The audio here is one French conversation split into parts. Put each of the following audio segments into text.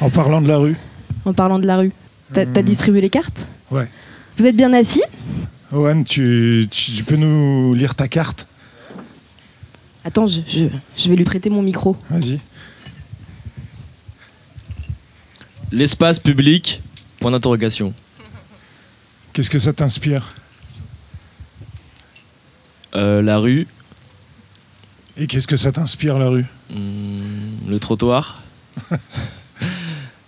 En parlant de la rue En parlant de la rue. T'as as distribué les cartes? Ouais. Vous êtes bien assis? Owen, tu, tu- tu peux nous lire ta carte? Attends, je, je- je vais lui prêter mon micro. Vas-y. L'espace public, point d'interrogation. Qu'est-ce que ça t'inspire? Euh, la rue, Et qu'est-ce que ça t'inspire, la rue? Hmm, le trottoir.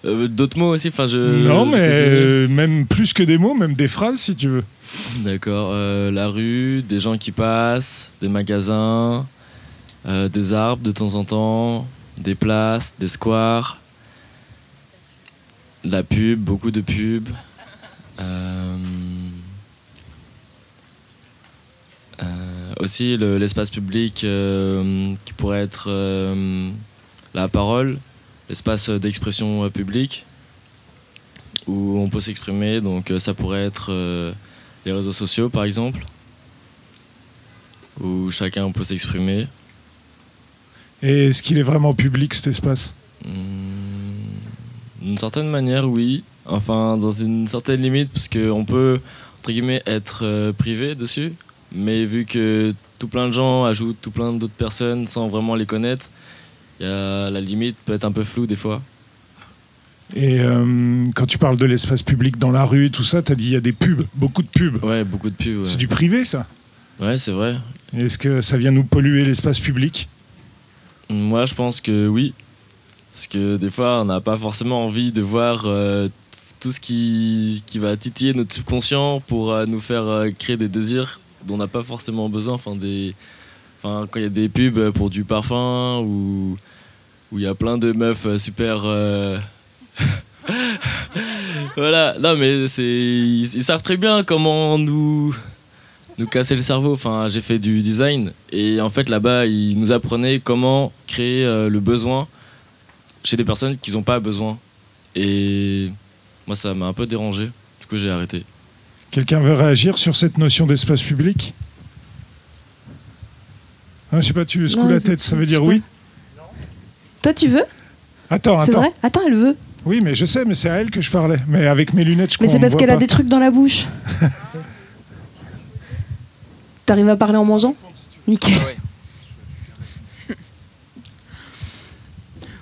Euh, D'autres mots aussi, enfin je. Non, je mais euh, même plus que des mots, même des phrases, si tu veux. D'accord, euh, la rue, des gens qui passent, des magasins, des arbres de temps en temps, des places, des squares, la pub, beaucoup de pubs. euh, aussi le- l'espace public euh, qui pourrait être euh, la parole, l'espace d'expression euh, publique où on peut s'exprimer. Donc ça pourrait être les réseaux sociaux par exemple, où chacun peut s'exprimer. Et est-ce qu'il est vraiment public, cet espace? Hmm, D'une certaine manière, oui. Enfin, dans une certaine limite, parce qu'on peut, entre guillemets, être privé dessus. Mais vu que tout plein de gens ajoutent tout plein d'autres personnes sans vraiment les connaître, y a, la limite peut être un peu floue des fois. Et euh, quand tu parles de l'espace public dans la rue et tout ça, t'as dit il y a des pubs, beaucoup de pubs. Ouais, beaucoup de pubs. Ouais, C'est du privé, ça? Ouais, c'est vrai. Est-ce que ça vient nous polluer l'espace public? Moi, je pense que oui. Parce que des fois, on n'a pas forcément envie de voir euh, tout ce qui, qui va titiller notre subconscient pour euh, nous faire créer des désirs dont on n'a pas forcément besoin. Enfin, des, quand il y a des pubs pour du parfum ou où il y a plein de meufs super. euh, voilà, non, mais ils savent très bien comment nous nous casser le cerveau. Enfin, j'ai fait du design et en fait là-bas, ils nous apprenaient comment créer euh, le besoin chez des personnes qui n'ont pas besoin. Et moi, ça m'a un peu dérangé. Du coup, j'ai arrêté. Quelqu'un veut réagir sur cette notion d'espace public ah, Je sais pas, tu secoues Non, la c'est- tête, ça veut dire oui Toi, tu veux Attends, C'est attends. vrai Attends, elle veut. Oui, mais je sais, mais c'est à elle que je parlais. Mais avec mes lunettes, je Mais c'est parce qu'elle a des trucs dans la bouche. T'arrives à parler en mangeant Nickel.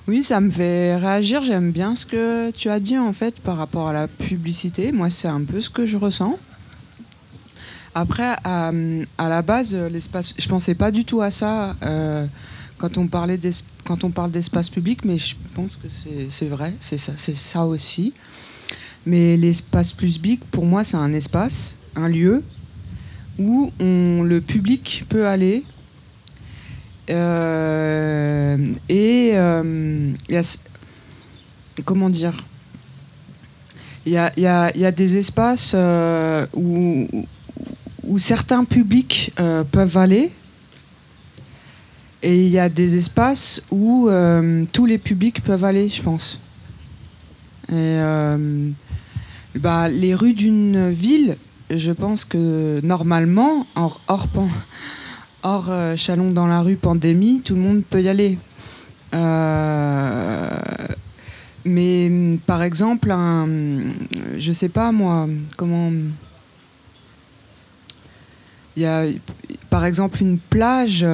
Oui, ça me fait réagir. J'aime bien ce que tu as dit en fait par rapport à la publicité. Moi, c'est un peu ce que je ressens. Après, à, à la base, l'espace, je pensais pas du tout à ça euh, quand on parlait quand on parle d'espace public, mais je pense que c'est vrai, c'est ça, aussi. Mais l'espace public, pour moi, c'est un espace, un lieu où le public peut aller euh, et euh, comment dire? Il y a, des espaces euh, où, certains publics peuvent aller. Et il y a des espaces où tous les publics peuvent aller je pense. Et bah, les rues d'une ville je pense que normalement hors, hors, hors euh, Chalon dans la rue pandémie, tout le monde peut y aller. Euh, mais par exemple, un, je sais pas moi, comment. Il y a par exemple une plage.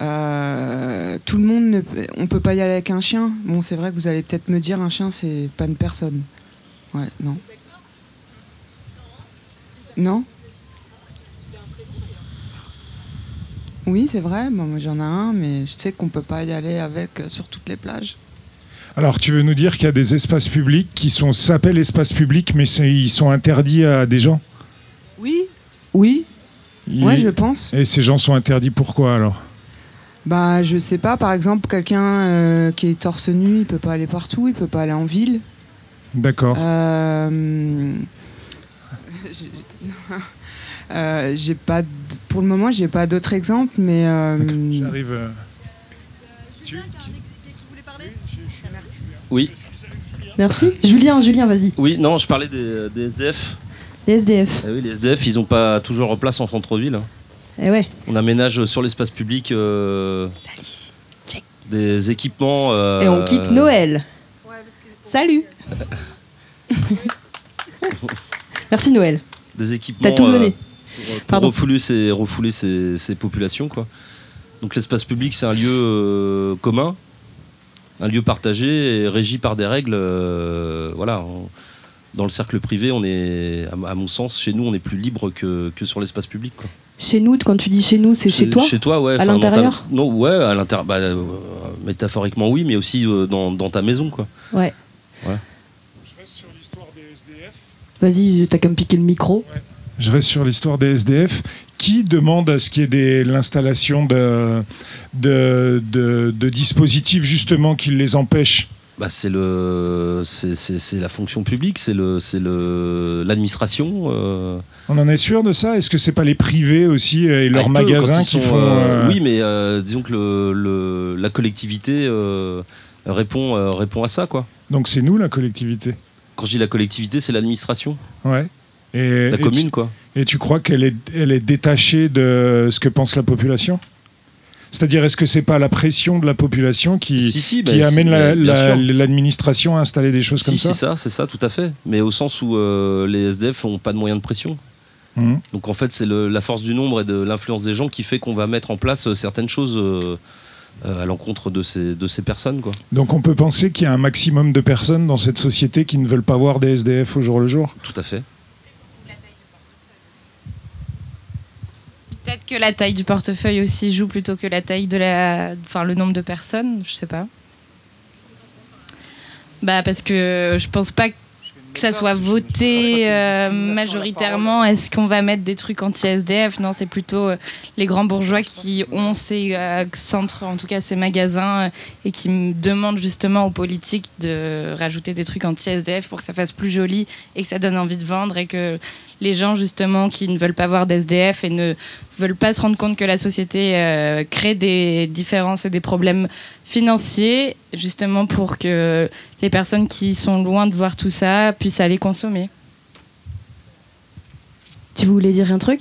euh, tout le monde, ne, on peut pas y aller avec un chien. Bon, c'est vrai que vous allez peut-être me dire un chien, c'est pas une personne. Ouais, non. Non? Oui, c'est vrai. Bon, moi, j'en ai un, mais je sais qu'on peut pas y aller avec euh, sur toutes les plages. Alors, tu veux nous dire qu'il y a des espaces publics qui sont s'appellent espaces publics, mais c'est- ils sont interdits à des gens? Oui. Oui. Ils- Ouais, je pense. Et ces gens sont interdits pourquoi alors? Bah, je sais pas. Par exemple, quelqu'un euh, qui est torse nu, il peut pas aller partout. Il peut pas aller en ville. D'accord. Euh, j'ai- euh, j'ai pas, pour le moment, j'ai pas d'autres exemples, mais euh, J'arrive. euh, Oui, Merci. Julien, Julien, vas-y. oui, non, je parlais des, des SDF. Les SDF. Eh oui, les SDF, ils n'ont pas toujours leur place en centre-ville. hein. Eh ouais. On aménage sur l'espace public euh, des équipements. euh, Et on quitte Noël. Salut. Merci Noël. Des équipements. T'as tout euh, pour refouler ces, refouler ces, ces populations. Quoi. Donc l'espace public, c'est un lieu euh, commun, un lieu partagé et régi par des règles. euh, voilà. on- dans le cercle privé, on est, à, à mon sens, chez nous, on est plus libre que, que sur l'espace public. Quoi. Chez nous, quand tu dis chez nous, c'est chez, toi Chez toi, ouais. À enfin, dans ta- l'intérieur Non, ouais, à l'intérieur. Bah, euh, métaphoriquement, oui, mais aussi euh, dans, dans ta maison, quoi. Ouais. Je reste sur l'histoire des SDF. Vas-y, t'as qu'à me piquer le micro. Je reste sur l'histoire des SDF. Qui demande à ce qu'il y ait l'installation de, de, de- de dispositifs justement qui les empêchent? Bah, c'est le, la fonction publique, c'est le, c'est le, l'administration. euh, On en est sûr de ça? Est-ce que c'est pas les privés aussi euh, et Ah, leurs peut, magasins qui sont, font euh, Oui, mais euh, disons que le, le- la collectivité répond, répond à ça, quoi. Donc c'est nous la collectivité? Quand je dis la collectivité, c'est l'administration, Ouais. Et, la et commune, quoi. Tu, et tu crois qu'elle est, elle est détachée de ce que pense la population? C'est-à-dire, est-ce que c'est pas la pression de la population qui, si, si, qui bah, amène la- la- sûr. l'administration à installer des choses Si, comme c'est ça? ça, c'est ça, tout à fait. Mais au sens où euh, les SDF n'ont pas de moyens de pression. Mhm. Donc en fait, c'est la force du nombre et de l'influence des gens qui fait qu'on va mettre en place euh, certaines choses euh, euh, à l'encontre de ces, de ces personnes. Quoi. Donc on peut penser qu'il y a un maximum de personnes dans cette société qui ne veulent pas voir des SDF au jour le jour? Tout à fait. Peut-être que la taille du portefeuille aussi joue plutôt que la taille de la, enfin le nombre de personnes, je sais pas. Bah parce que je pense pas que ça soit voté euh, majoritairement. Est-ce qu'on va mettre des trucs anti-SDF Non, c'est plutôt euh, les grands bourgeois qui ont ces euh, centres, en tout cas ces magasins, et qui demandent justement aux politiques de rajouter des trucs anti-SDF pour que ça fasse plus joli et que ça donne envie de vendre et que les gens justement qui ne veulent pas voir d'SDF et ne veulent pas se rendre compte que la société euh, crée des différences et des problèmes financiers, justement pour que les personnes qui sont loin de voir tout ça puissent aller consommer. Tu voulais dire un truc?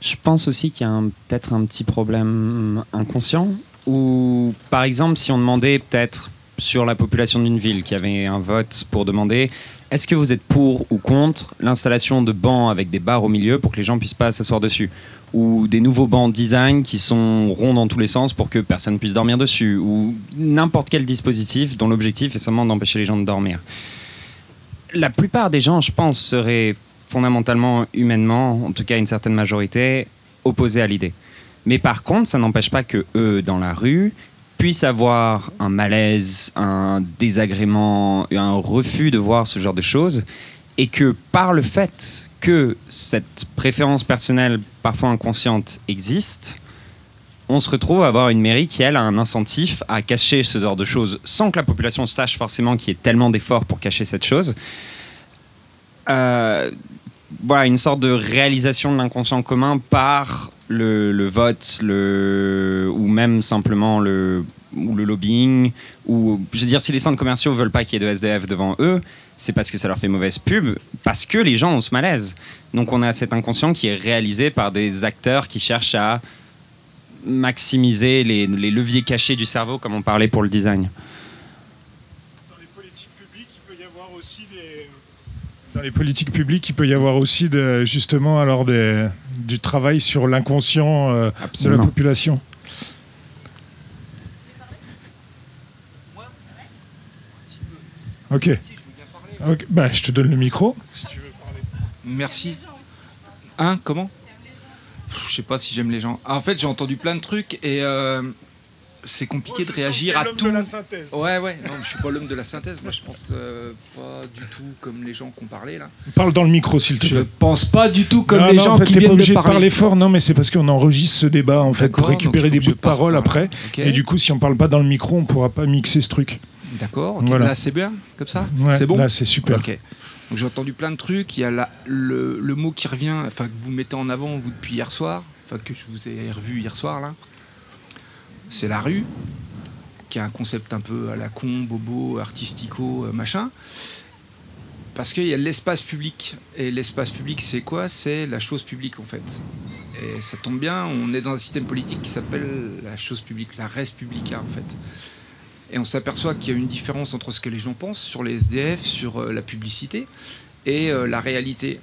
Je pense aussi qu'il y a peut-être un petit problème inconscient. Ou par exemple, si on demandait peut-être sur la population d'une ville qui avait un vote pour demander est-ce que vous êtes pour ou contre l'installation de bancs avec des barres au milieu pour que les gens puissent pas s'asseoir dessus ou des nouveaux bancs design qui sont ronds dans tous les sens pour que personne puisse dormir dessus ou n'importe quel dispositif dont l'objectif est seulement d'empêcher les gens de dormir. La plupart des gens, je pense, seraient fondamentalement, humainement, en tout cas une certaine majorité, opposés à l'idée. Mais par contre, ça n'empêche pas que eux, dans la rue, puissent avoir un malaise, un désagrément, un refus de voir ce genre de choses, et que par le fait que cette préférence personnelle, parfois inconsciente, existe, on se retrouve à avoir une mairie qui, elle, a un incentif à cacher ce genre de choses, sans que la population sache forcément qu'il y ait tellement d'efforts pour cacher cette chose. Euh, voilà, une sorte de réalisation de l'inconscient commun par le, vote, le, ou même simplement le, le lobbying. Ou, je veux dire, si les centres commerciaux veulent pas qu'il y ait de SDF devant eux, c'est parce que ça leur fait mauvaise pub, parce que les gens ont ce malaise. Donc on a cet inconscient qui est réalisé par des acteurs qui cherchent à maximiser les, les leviers cachés du cerveau, comme on parlait pour le design. Dans les politiques publiques, il peut y avoir aussi des... Dans les politiques publiques, il peut y avoir aussi de- justement alors des- du travail sur l'inconscient euh, de la population. Ok. Ok, Bah, je te donne le micro. Merci. Hein Comment? Je sais pas si j'aime les gens. Ah, en fait, j'ai entendu plein de trucs et euh, c'est compliqué de réagir à tout. Ouais, ouais. Non, je suis pas l'homme de la synthèse. Moi, je pense euh, pas du tout comme les gens qui ont parlé là. Parle dans le micro, s'il te Je plaît. pense pas du tout comme Non, les non, gens en fait, qui t'es pas viennent obligé de de parler parler. fort, non, mais c'est parce qu'on enregistre ce débat en fait pour D'accord, récupérer des bouts de je parole pas. après. Et du coup, si on parle pas dans le micro, on pourra pas mixer ce truc. D'accord. ok. Voilà. Là, c'est bien comme ça. Ouais, c'est bon. Là, c'est super. Ok. Donc j'ai entendu plein de trucs. Il y a la- le, le mot qui revient, enfin que vous mettez en avant vous depuis hier soir, enfin que je vous ai revu hier soir là. C'est la rue, qui est un concept un peu à la con, bobo, artistico, euh, machin. parce qu'il y a l'espace public. Et l'espace public, c'est quoi? C'est la chose publique, en fait. Et ça tombe bien, on est dans un système politique qui s'appelle la chose publique, la res publica, en fait. Et on s'aperçoit qu'il y a une différence entre ce que les gens pensent sur les SDF, sur euh, la publicité, et euh, la réalité.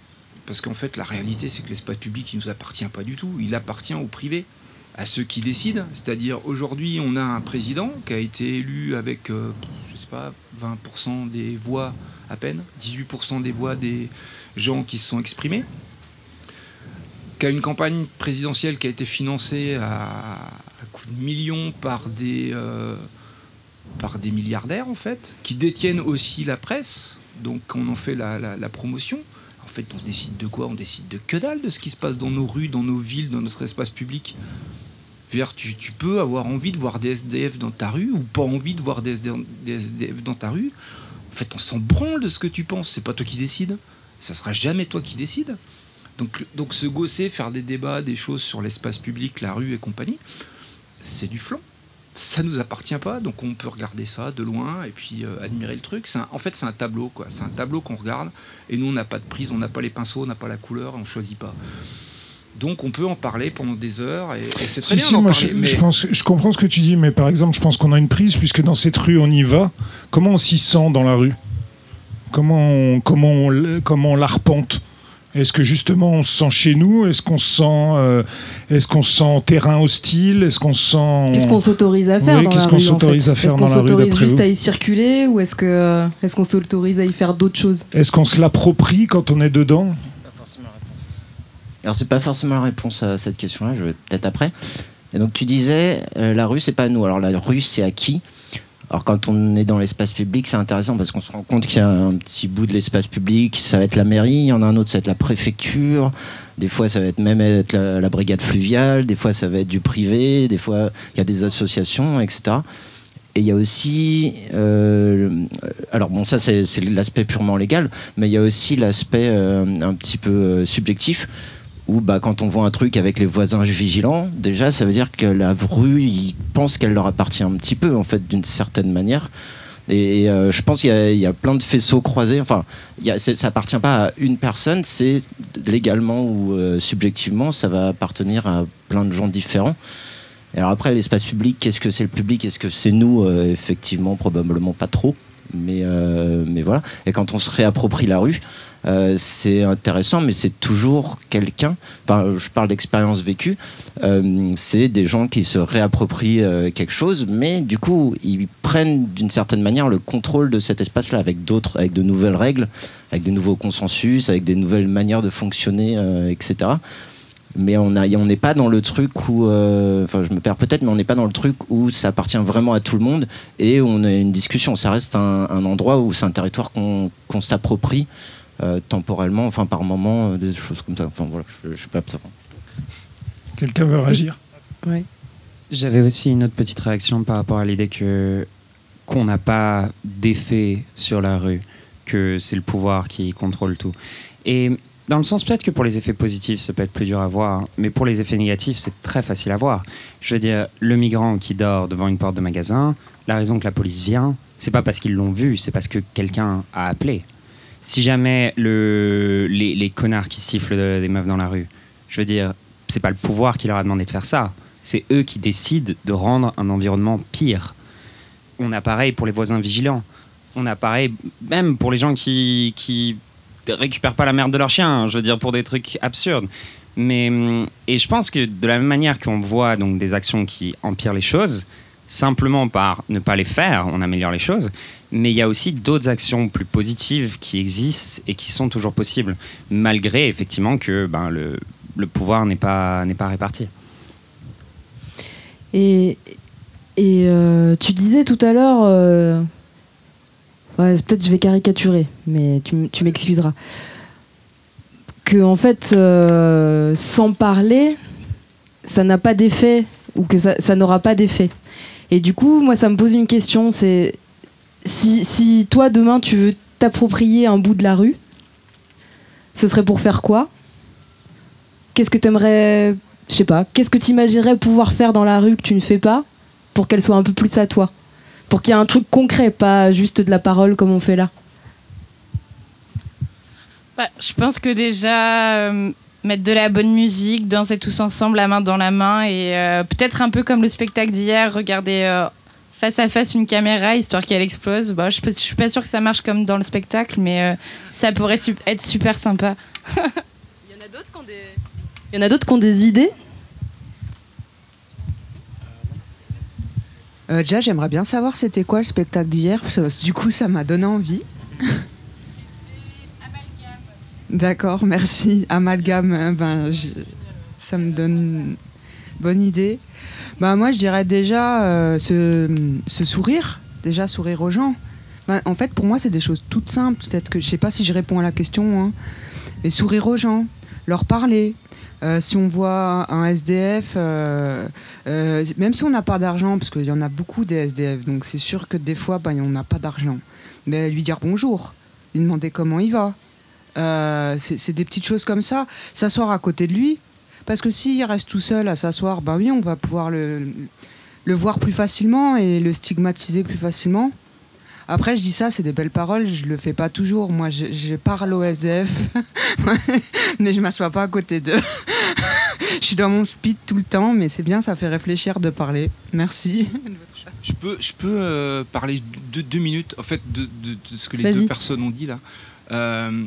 Parce qu'en fait, la réalité, c'est que l'espace public, il ne nous appartient pas du tout. Il appartient au privé, à ceux qui décident. C'est-à-dire, aujourd'hui, on a un président qui a été élu avec, euh, je sais pas, 20% des voix à peine, 18% des voix des gens qui se sont exprimés, qui a une campagne présidentielle qui a été financée à, coups de millions par des, euh, par des milliardaires, en fait, qui détiennent aussi la presse, donc on en fait la, la promotion. En fait, on décide de quoi? On décide de que dalle de ce qui se passe dans nos rues, dans nos villes, dans notre espace public. Tu, peux avoir envie de voir des SDF dans ta rue ou pas envie de voir des SDF dans ta rue. En fait, on s'en branle de ce que tu penses. C'est pas toi qui décides. Ça sera jamais toi qui décides. Donc, donc se gosser, faire des débats, des choses sur l'espace public, la rue et compagnie, c'est du flanc. Ça nous appartient pas, donc on peut regarder ça de loin et puis euh, admirer le truc. en fait, c'est un tableau. C'est un tableau qu'on regarde et nous, on n'a pas de prise, on n'a pas les pinceaux, on n'a pas la couleur, on choisit pas. Donc on peut en parler pendant des heures et, c'est très bien d'en Je, je, pense, je comprends ce que tu dis, mais par exemple, je pense qu'on a une prise puisque dans cette rue on y va. Comment on s'y sent dans la rue? Comment on, comment on, comment on l'arpente? Est-ce que justement on se sent chez nous? Est-ce qu'on se sent, euh, est-ce qu'on sent terrain hostile? Est-ce qu'on sent Qu'est-ce qu'on s'autorise à faire dans Qu'est-ce qu'on s'autorise à faire dans la rue Est-ce qu'on s'autorise juste à y circuler ou est-ce que est-ce qu'on s'autorise à y faire d'autres choses? Est-ce qu'on se l'approprie quand on est dedans? Alors c'est pas forcément la réponse à cette question-là, je vais peut-être après. Et donc tu disais, euh, la rue c'est pas nous. Alors la rue c'est à qui? Alors quand on est dans l'espace public, c'est intéressant parce qu'on se rend compte qu'il y a un petit bout de l'espace public, ça va être la mairie, il y en a un autre, ça va être la préfecture, des fois ça va être même être la, brigade fluviale, des fois ça va être du privé, des fois il y a des associations, etc. Et il y a aussi, euh, alors bon ça c'est l'aspect purement légal, mais il y a aussi l'aspect euh, un petit peu subjectif où bah, quand on voit un truc avec les voisins vigilants, déjà ça veut dire que la rue, ils pensent qu'elle leur appartient un petit peu, en fait, d'une certaine manière. Et euh, je pense qu'il y, a plein de faisceaux croisés. Enfin, y ça appartient pas à une personne, c'est légalement ou euh, subjectivement, ça va appartenir à plein de gens différents. Alors après, l'espace public, qu'est-ce que c'est le public? Est-ce que c'est nous? Euh, Effectivement, probablement pas trop. Mais, mais voilà. Et quand on se réapproprie la rue, euh, c'est intéressant, mais c'est toujours quelqu'un. Enfin, je parle d'expérience vécue. Euh, c'est des gens qui se réapproprient euh, quelque chose, mais du coup, ils prennent d'une certaine manière le contrôle de cet espace-là avec d'autres, avec de nouvelles règles, avec des nouveaux consensus, avec des nouvelles manières de fonctionner, etc mais on n'est pas dans le truc où, enfin je me perds peut-être, mais on n'est pas dans le truc où ça appartient vraiment à tout le monde et on a une discussion. Ça reste un, endroit où c'est un territoire qu'on s'approprie temporellement, enfin par moment, euh, des choses comme ça. Enfin voilà, je, ne suis pas observant. Quelqu'un veut réagir Oui. J'avais aussi une autre petite réaction par rapport à l'idée que qu'on n'a pas d'effet sur la rue, que c'est le pouvoir qui contrôle tout. Et dans le sens peut-être que pour les effets positifs, ça peut être plus dur à voir, mais pour les effets négatifs, c'est très facile à voir. Je veux dire, le migrant qui dort devant une porte de magasin, la raison que la police vient, c'est pas parce qu'ils l'ont vu, c'est parce que quelqu'un a appelé si jamais le, les, connards qui sifflent des meufs dans la rue, je veux dire, c'est pas le pouvoir qui leur a demandé de faire ça. C'est eux qui décident de rendre un environnement pire. On a pareil pour les voisins vigilants. On a pareil même pour les gens qui, qui récupèrent pas la merde de leur chien. Je veux dire, pour des trucs absurdes. Mais, et je pense que de la même manière qu'on voit donc des actions qui empirent les choses, simplement par ne pas les faire, on améliore les choses. Mais il y a aussi d'autres actions plus positives qui existent et qui sont toujours possibles, malgré effectivement que ben, le, pouvoir n'est pas, réparti. Et, euh, tu disais tout à l'heure, euh, peut-être je vais caricaturer, mais tu, m'excuseras, que en fait, euh, sans parler, ça n'a pas d'effet ou que ça n'aura pas d'effet. Et du coup, moi, ça me pose une question, c'est si, toi, demain, tu veux t'approprier un bout de la rue, ce serait pour faire quoi? Qu'est-ce que tu aimerais, je sais pas, qu'est-ce que tu imaginerais pouvoir faire dans la rue que tu ne fais pas pour qu'elle soit un peu plus à toi? Pour qu'il y ait un truc concret, pas juste de la parole comme on fait là? Bah, je pense que déjà, euh, mettre de la bonne musique, danser tous ensemble, la main dans la main, et euh, peut-être un peu comme le spectacle d'hier, regarder euh, face à face une caméra, histoire qu'elle explose. Bah, je ne suis pas sûre que ça marche comme dans le spectacle, mais ça pourrait être super sympa. Il y en a d'autres qui ont des... Il y en a d'autres qui ont des idées? Déjà, j'aimerais bien savoir c'était quoi le spectacle d'hier, parce que du coup, ça m'a donné envie. D'accord, merci. Amalgame, hein, ben, ça me donne une bonne idée. Ben, moi, je dirais déjà euh, ce, sourire, déjà sourire aux gens. Ben, en fait, pour moi, c'est des choses toutes simples. Peut-être que je sais pas si je réponds à la question, hein. mais sourire aux gens, leur parler. Euh, si on voit un SDF, euh, même si on n'a pas d'argent, parce qu'il y en a beaucoup des SDF, donc c'est sûr que des fois, ben, on n'a pas d'argent, mais lui dire bonjour, lui demander comment il va, euh, c'est des petites choses comme ça. S'asseoir à côté de lui, parce que s'il reste tout seul à s'asseoir, ben oui, on va pouvoir le, le voir plus facilement et le stigmatiser plus facilement. Après, je dis ça, c'est des belles paroles, je le fais pas toujours. Moi, je, parle au SDF, mais je m'assois pas à côté d'eux. je suis dans mon speed tout le temps, mais c'est bien, ça fait réfléchir de parler. Merci. Je peux, je peux euh, parler de deux minutes, en fait, de, de, ce que les deux personnes ont dit là. Euh,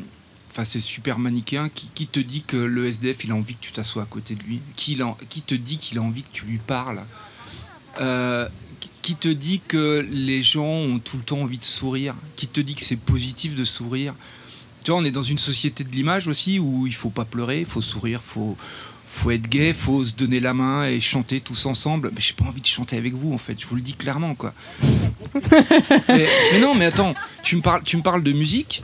Enfin, c'est super manichéen. Qui, te dit que le SDF, il a envie que tu t'assoies à côté de lui qui, qui, te dit qu'il a envie que tu lui parles euh, Qui te dit que les gens ont tout le temps envie de sourire Qui te dit que c'est positif de sourire Tu vois, on est dans une société de l'image aussi où il faut pas pleurer, il faut sourire, il faut, faut être gay, faut se donner la main et chanter tous ensemble. Mais j'ai pas envie de chanter avec vous en fait, je vous le dis clairement quoi. mais, mais, non, mais attends, tu me parles, tu me parles de musique.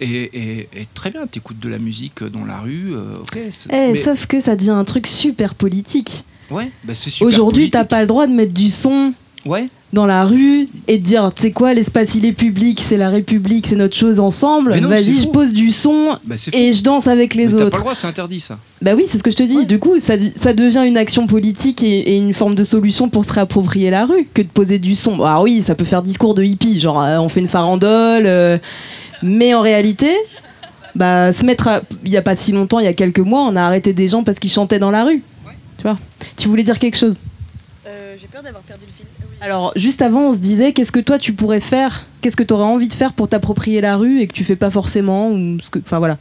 Et, très bien, tu écoutes de la musique dans la rue, euh, ok. Eh, sauf que ça devient un truc super politique. Ouais, bah c'est super Aujourd'hui, t'as pas le droit de mettre du son ouais. dans la rue et de dire, tu sais quoi, l'espace il est public, c'est la République, c'est notre chose ensemble. Vas-y, je pose du son bah, et je danse avec les autres. T'as pas le droit, c'est interdit ça. Bah oui, c'est ce que je te dis. Du coup, ça, ça, devient une action politique et, une forme de solution pour se réapproprier la rue que de poser du son. Ah oui, ça peut faire discours de hippie, genre euh, on fait une farandole. Euh, mais en réalité, bah, se mettre il n'y a pas si longtemps, il y a quelques mois, on a arrêté des gens parce qu'ils chantaient dans la rue. Tu vois Tu voulais dire quelque chose? Euh, J'ai peur d'avoir perdu le fil. Alors, juste avant, on se disait, qu'est-ce que toi tu pourrais faire? Qu'est-ce que tu aurais envie de faire pour t'approprier la rue et que tu fais pas forcément ou ce que, Enfin voilà.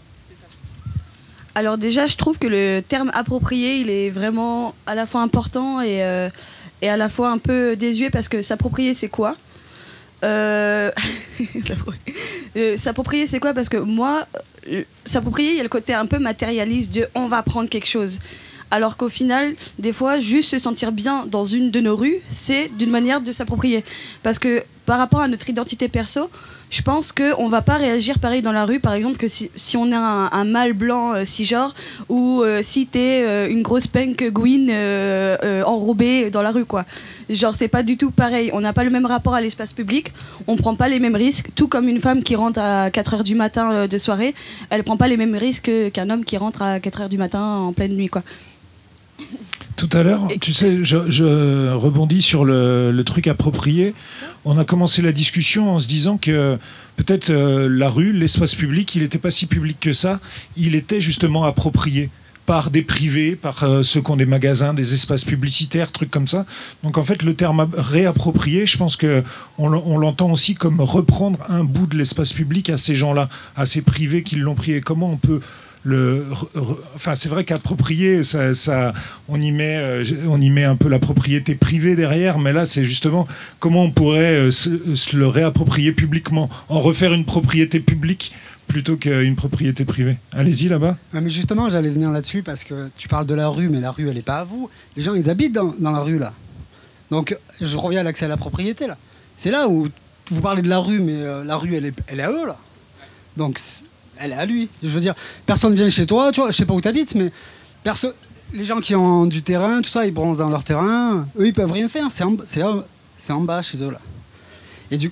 Alors déjà, je trouve que le terme approprié, il est vraiment à la fois important et, euh, et à la fois un peu désuet parce que s'approprier, c'est quoi? Euh... euh s'approprier, c'est quoi? Parce que moi, euh, s'approprier, il y a le côté un peu matérialiste de on va prendre quelque chose. Alors qu'au final, des fois, juste se sentir bien dans une de nos rues, c'est d'une manière de s'approprier. Parce que par rapport à notre identité perso, je pense qu'on va pas réagir pareil dans la rue, par exemple, que si, on a un, mâle blanc euh, genre ou euh, si t'es euh, une grosse punk gouine euh, enrobée dans la rue, quoi. Genre, c'est pas du tout pareil. On n'a pas le même rapport à l'espace public, on prend pas les mêmes risques, tout comme une femme qui rentre à 4h du matin de soirée, elle prend pas les mêmes risques qu'un homme qui rentre à 4h du matin en pleine nuit, quoi. Tout à l'heure, tu sais, je, rebondis sur le, truc approprié. On a commencé la discussion en se disant que peut-être euh, la rue, l'espace public, il n'était pas si public que ça. Il était justement approprié par des privés, par euh, ceux qui ont des magasins, des espaces publicitaires, trucs comme ça. Donc en fait, le terme réapproprié, je pense que on l'entend aussi comme reprendre un bout de l'espace public à ces gens-là, à ces privés qui l'ont pris. Et comment on peut enfin, c'est vrai qu'approprier, ça, ça, on, y met, euh, on y met un peu la propriété privée derrière, mais là, c'est justement comment on pourrait euh, se, le réapproprier publiquement, en refaire une propriété publique plutôt qu'une propriété privée. Allez-y là-bas. mais justement, j'allais venir là-dessus parce que tu parles de la rue, mais la rue, elle n'est pas à vous. Les gens, ils habitent dans, dans la rue, là. Donc, je reviens à l'accès à la propriété, là. C'est là où vous parlez de la rue, mais euh, la rue, elle est, elle est à eux, là. Donc, elle est à lui. Je veux dire, personne vient chez toi, tu vois, je sais pas où tu habites, mais perso les gens qui ont du terrain, tout ça, ils bronzent dans leur terrain, eux, ils peuvent rien faire. C'est en, c'est en bas chez eux, là. Et du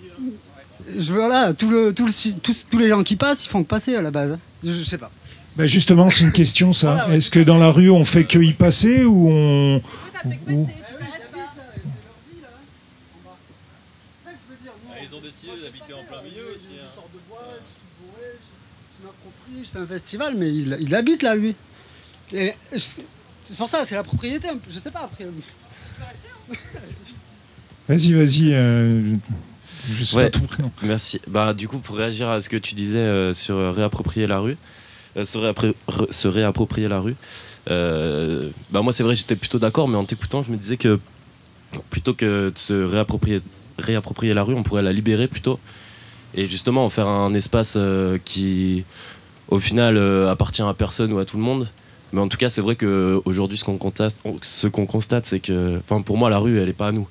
je veux, là, tout le, tout tous, tous les gens qui passent, ils font que passer à la base. Je, sais pas. Bah justement, c'est une question, ça. Est-ce que dans la rue, on fait que y passer ou on. Ou... ils ont décidé d'habiter en plein milieu aussi. Hein. se fait un festival, mais il, il habite là, lui. Et c'est pour ça, c'est la propriété. Je sais pas après. Vas-y, vas-y. euh, je sais Ouais, pas ton prénom. Merci. Bah, du coup, pour réagir à ce que tu disais euh, sur euh, réapproprier la rue, euh, se, réappro- re- se réapproprier la rue, euh, bah, moi, c'est vrai, j'étais plutôt d'accord, mais en t'écoutant, je me disais que plutôt que de se réapproprier, réapproprier la rue, on pourrait la libérer plutôt. Et justement, en faire un espace euh, qui, au final, euh, appartient à personne ou à tout le monde. Mais en tout cas, c'est vrai qu'aujourd'hui, ce qu'on constate, ce qu'on constate, c'est que, enfin, pour moi, la rue, elle n'est pas à nous.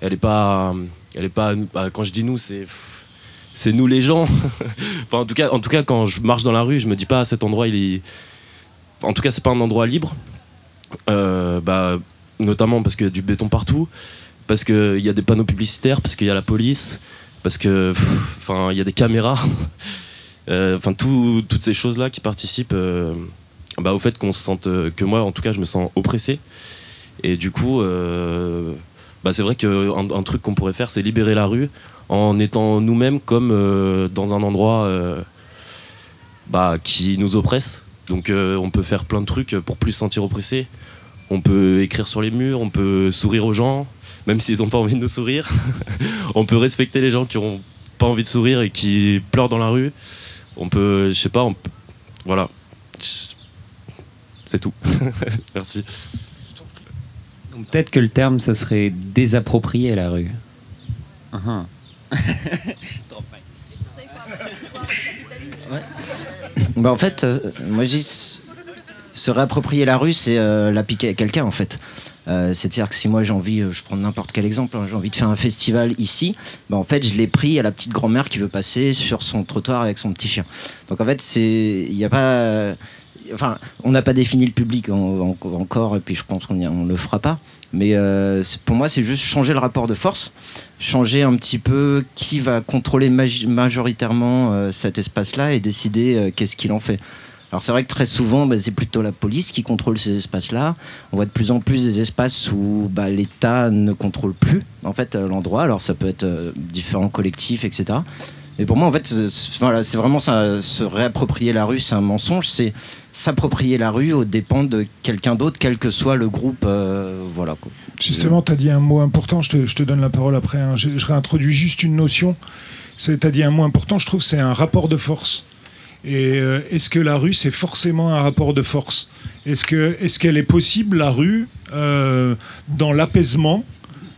Elle n'est pas, elle est pas. à nous. Bah, quand je dis nous, c'est, c'est nous les gens. en tout cas, en tout cas, quand je marche dans la rue, je me dis pas cet endroit, il est. En tout cas, c'est pas un endroit libre. Euh, bah, notamment parce qu'il y a du béton partout, parce qu'il y a des panneaux publicitaires, parce qu'il y a la police, parce que, enfin, il y a des caméras. Euh, Enfin, tout- toutes ces choses-là qui participent euh, bah, au fait qu'on se sente, euh, que moi, en tout cas, je me sens oppressé. Et du coup, bah, c'est vrai qu'un un truc qu'on pourrait faire, c'est libérer la rue en étant nous-mêmes comme dans un endroit bah, qui nous oppresse. Donc on peut faire plein de trucs pour plus se sentir oppressé. On peut écrire sur les murs, on peut sourire aux gens, même s'ils n'ont pas envie de nous sourire. on peut respecter les gens qui n'ont pas envie de sourire et qui pleurent dans la rue. On peut, je sais pas, on peut- voilà. C'est tout. Merci. Donc peut-être que le terme, ce serait désapproprier la rue. Uh-huh. Bah, en fait, euh, moi je dis se réapproprier la rue, c'est euh, la piquer à quelqu'un en fait. Euh, C'est-à-dire que si moi j'ai envie, euh, je prends n'importe quel exemple, hein, j'ai envie de faire un festival ici, bah, en fait je l'ai pris à la petite grand-mère qui veut passer sur son trottoir avec son petit chien. Donc en fait, il a pas, enfin, on n'a pas défini le public en- en- encore, et puis je pense qu'on on le fera pas. Mais euh, pour moi, c'est juste changer le rapport de force, changer un petit peu qui va contrôler maj- majoritairement cet espace-là et décider qu'est-ce qu'il en fait. Alors c'est vrai que très souvent, bah, c'est plutôt la police qui contrôle ces espaces-là. On voit de plus en plus des espaces où bah, l'État ne contrôle plus en fait euh, l'endroit. Alors ça peut être euh, différents collectifs, etc. Mais pour moi, en fait, c'est- vraiment ça, se réapproprier la rue, c'est un mensonge. C'est s'approprier la rue aux dépens de quelqu'un d'autre, quel que soit le groupe. euh, voilà. Justement, tu as dit un mot important, je te, je te donne la parole après. hein. Je, je réintroduis juste une notion. Tu as dit un mot important, je trouve, c'est un rapport de force. Et euh, est-ce que la rue, c'est forcément un rapport de force? Est-ce que- est-ce qu'elle est, possible, la rue, euh, dans l'apaisement?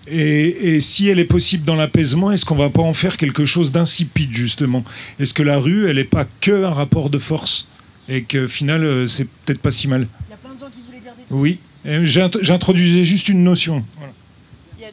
Et, et si elle est possible dans l'apaisement, est-ce qu'on va pas en faire quelque chose d'insipide, justement? Est-ce que la rue, elle n'est pas que un rapport de force? Et que, au final, euh, c'est peut-être pas si mal. Il y a plein de gens qui voulaient dire des Oui, Et j'int- j'introduisais juste une notion. Voilà. Mais,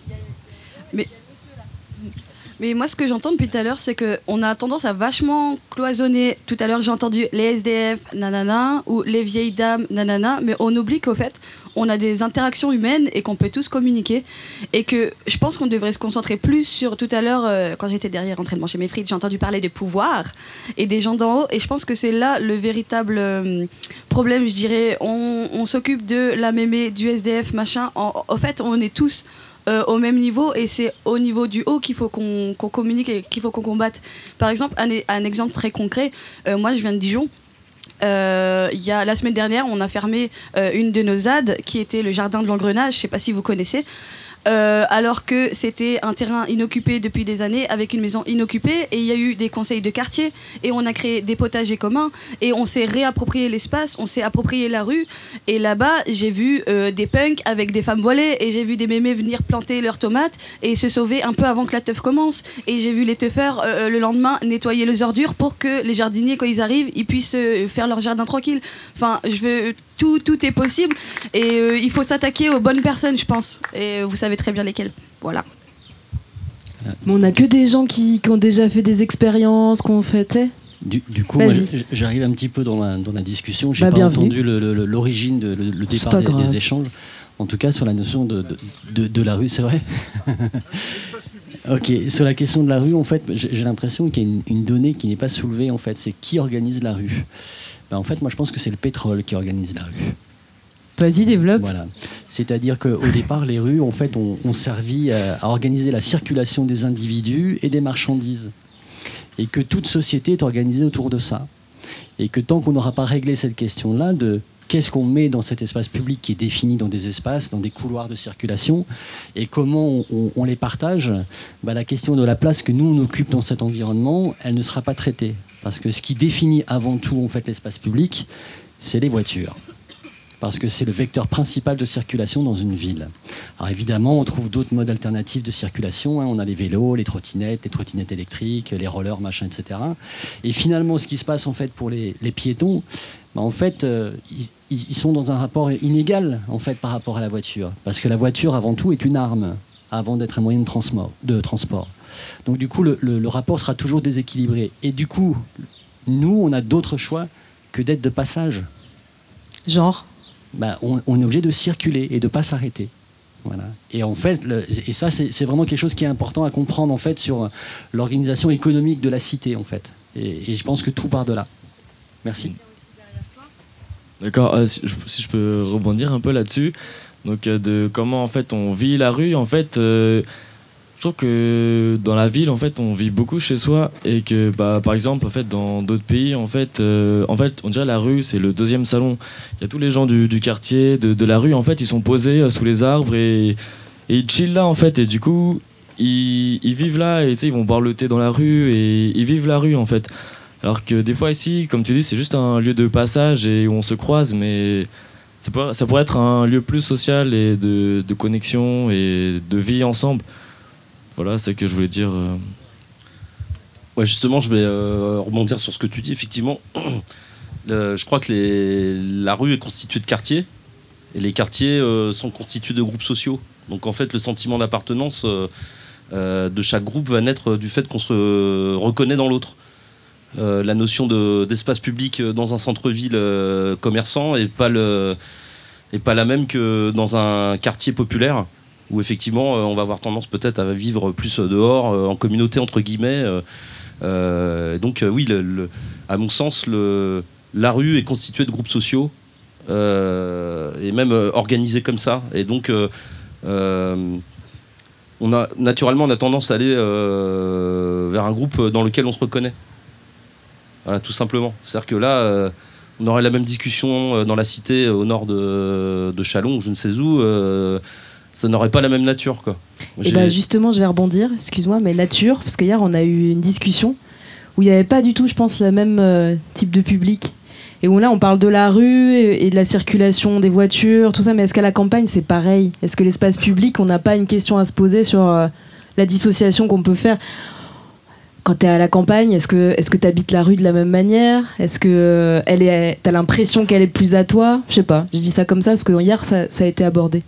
mais moi, ce que j'entends depuis tout à l'heure, c'est qu'on a tendance à vachement cloisonner. Tout à l'heure, j'ai entendu les SDF, nanana, ou les vieilles dames, nanana, mais on oublie qu'au fait, on a des interactions humaines et qu'on peut tous communiquer. Et que je pense qu'on devrait se concentrer plus sur tout à l'heure, euh, quand j'étais derrière entraînement chez mes frites, j'ai entendu parler de pouvoir et des gens d'en haut. Et je pense que c'est là le véritable euh, problème, je dirais. On, on s'occupe de la mémé, du SDF, machin. En, en fait, on est tous euh, au même niveau et c'est au niveau du haut qu'il faut qu'on communique et qu'il faut qu'on combatte. Par exemple, un, un exemple très concret, euh, moi je viens de Dijon. Euh, y a, la semaine dernière, on a fermé une de nos ZAD qui était le jardin de l'engrenage, je ne sais pas si vous connaissez. Euh, alors que c'était un terrain inoccupé depuis des années avec une maison inoccupée et il y a eu des conseils de quartier et on a créé des potagers communs et on s'est réapproprié l'espace, on s'est approprié la rue et là-bas j'ai vu euh, des punks avec des femmes voilées et j'ai vu des mémés venir planter leurs tomates et se sauver un peu avant que la teuf commence et j'ai vu les teufeurs euh, le lendemain nettoyer les ordures pour que les jardiniers quand ils arrivent ils puissent faire leur jardin tranquille. Enfin je veux tout, tout est possible et euh, il faut s'attaquer aux bonnes personnes je pense et vous savez très bien lesquelles. Voilà. Mais on a que des gens qui, qui ont déjà fait des expériences, qu'on sais. Du, du coup, j'arrive un petit peu dans la, dans la discussion. J'ai Bah, pas bienvenue. entendu le- le- l'origine, de, le, le départ pas des, grave. des échanges. En tout cas, sur la notion de, de, de- de la rue, c'est vrai. ok, sur la question de la rue, en fait, j'ai j'ai l'impression qu'il y a une, une donnée qui n'est pas soulevée. En fait, c'est qui organise la rue? Ben, en fait, moi, je pense que c'est le pétrole qui organise la rue. Vas-y, développe. Voilà. C'est-à-dire qu'au départ, les rues, en fait, ont, ont servi à, à organiser la circulation des individus et des marchandises. Et que toute société est organisée autour de ça. Et que tant qu'on n'aura pas réglé cette question-là de qu'est-ce qu'on met dans cet espace public qui est défini dans des espaces, dans des couloirs de circulation, et comment on, on les partage, bah, la question de la place que nous on occupe dans cet environnement, elle ne sera pas traitée. Parce que ce qui définit avant tout en fait l'espace public, c'est les voitures parce que c'est le vecteur principal de circulation dans une ville. Alors évidemment, on trouve d'autres modes alternatifs de circulation. hein. On a les vélos, les trottinettes, les trottinettes électriques, les rollers, machin, etc. Et finalement, ce qui se passe en fait pour les, piétons, bah, en fait, euh, ils, sont dans un rapport inégal en fait par rapport à la voiture, parce que la voiture avant tout est une arme avant d'être un moyen de transport. Donc du coup, le, le- le rapport sera toujours déséquilibré. Et du coup, nous, on a d'autres choix que d'être de passage. Genre? Bah, on, on est obligé de circuler et de pas s'arrêter. Voilà. Et en fait, le- et ça, c'est c'est vraiment quelque chose qui est important à comprendre en fait sur l'organisation économique de la cité en fait. Et, et je pense que tout part de là. Merci. D'accord, euh, si, je, si je peux rebondir un peu là-dessus, donc euh, de comment en fait on vit la rue, en fait, euh, trouve que dans la ville, en fait, on vit beaucoup chez soi et que, bah, par exemple, en fait, dans d'autres pays, en fait, euh, en fait, on dirait la rue, c'est le deuxième salon. Il y a tous les gens du, quartier, de, la rue, en fait, ils sont posés euh, sous les arbres et, et ils chillent là, en fait, et du coup, ils, vivent là et ils vont boire le thé dans la rue et ils vivent la rue, en fait. Alors que des fois ici, comme tu dis, c'est juste un lieu de passage et où on se croise, mais ça pourrait, ça pourrait être un lieu plus social et de connexion et de vie ensemble. Voilà, c'est ce que je voulais dire. euh. Ouais, justement, je vais euh, rebondir sur ce que tu dis. Effectivement, Le- je crois que la rue est constituée de quartiers et les quartiers euh, sont constitués de groupes sociaux. Donc en fait, le sentiment d'appartenance euh, euh, de chaque groupe va naître du fait qu'on se euh, reconnaît dans l'autre. Euh, la notion de- d'espace public dans un centre-ville euh, commerçant est pas, le, est pas la même que dans un quartier populaire où effectivement euh, on va avoir tendance peut-être à vivre plus dehors, euh, en communauté entre guillemets. euh, euh, donc euh, oui, le- à mon sens, le, la rue est constituée de groupes sociaux euh, et même euh, organisés comme ça. Et donc, euh, euh, on a naturellement on a tendance à aller euh, vers un groupe dans lequel on se reconnaît. Voilà, tout simplement. C'est-à-dire que là, euh, on aurait la même discussion euh, dans la cité euh, au nord de, Chalon, ou je ne sais où. euh, ça n'aurait pas la même nature, quoi. Et J'ai- bah justement, je vais rebondir, excuse-moi, mais nature, parce qu'hier on a eu une discussion où il n'y avait pas du tout, je pense, le même euh, type de public. Et où là on parle de la rue et, et de la circulation des voitures, tout ça, mais est-ce qu'à la campagne c'est pareil? Est-ce que l'espace public, on n'a pas une question à se poser sur euh, la dissociation qu'on peut faire? Quand tu es à la campagne, est-ce que est-ce que tu habites la rue de la même manière? Est-ce que euh, elle est t'as l'impression qu'elle est plus à toi? Je sais pas, je dis ça comme ça parce que hier ça, ça a été abordé.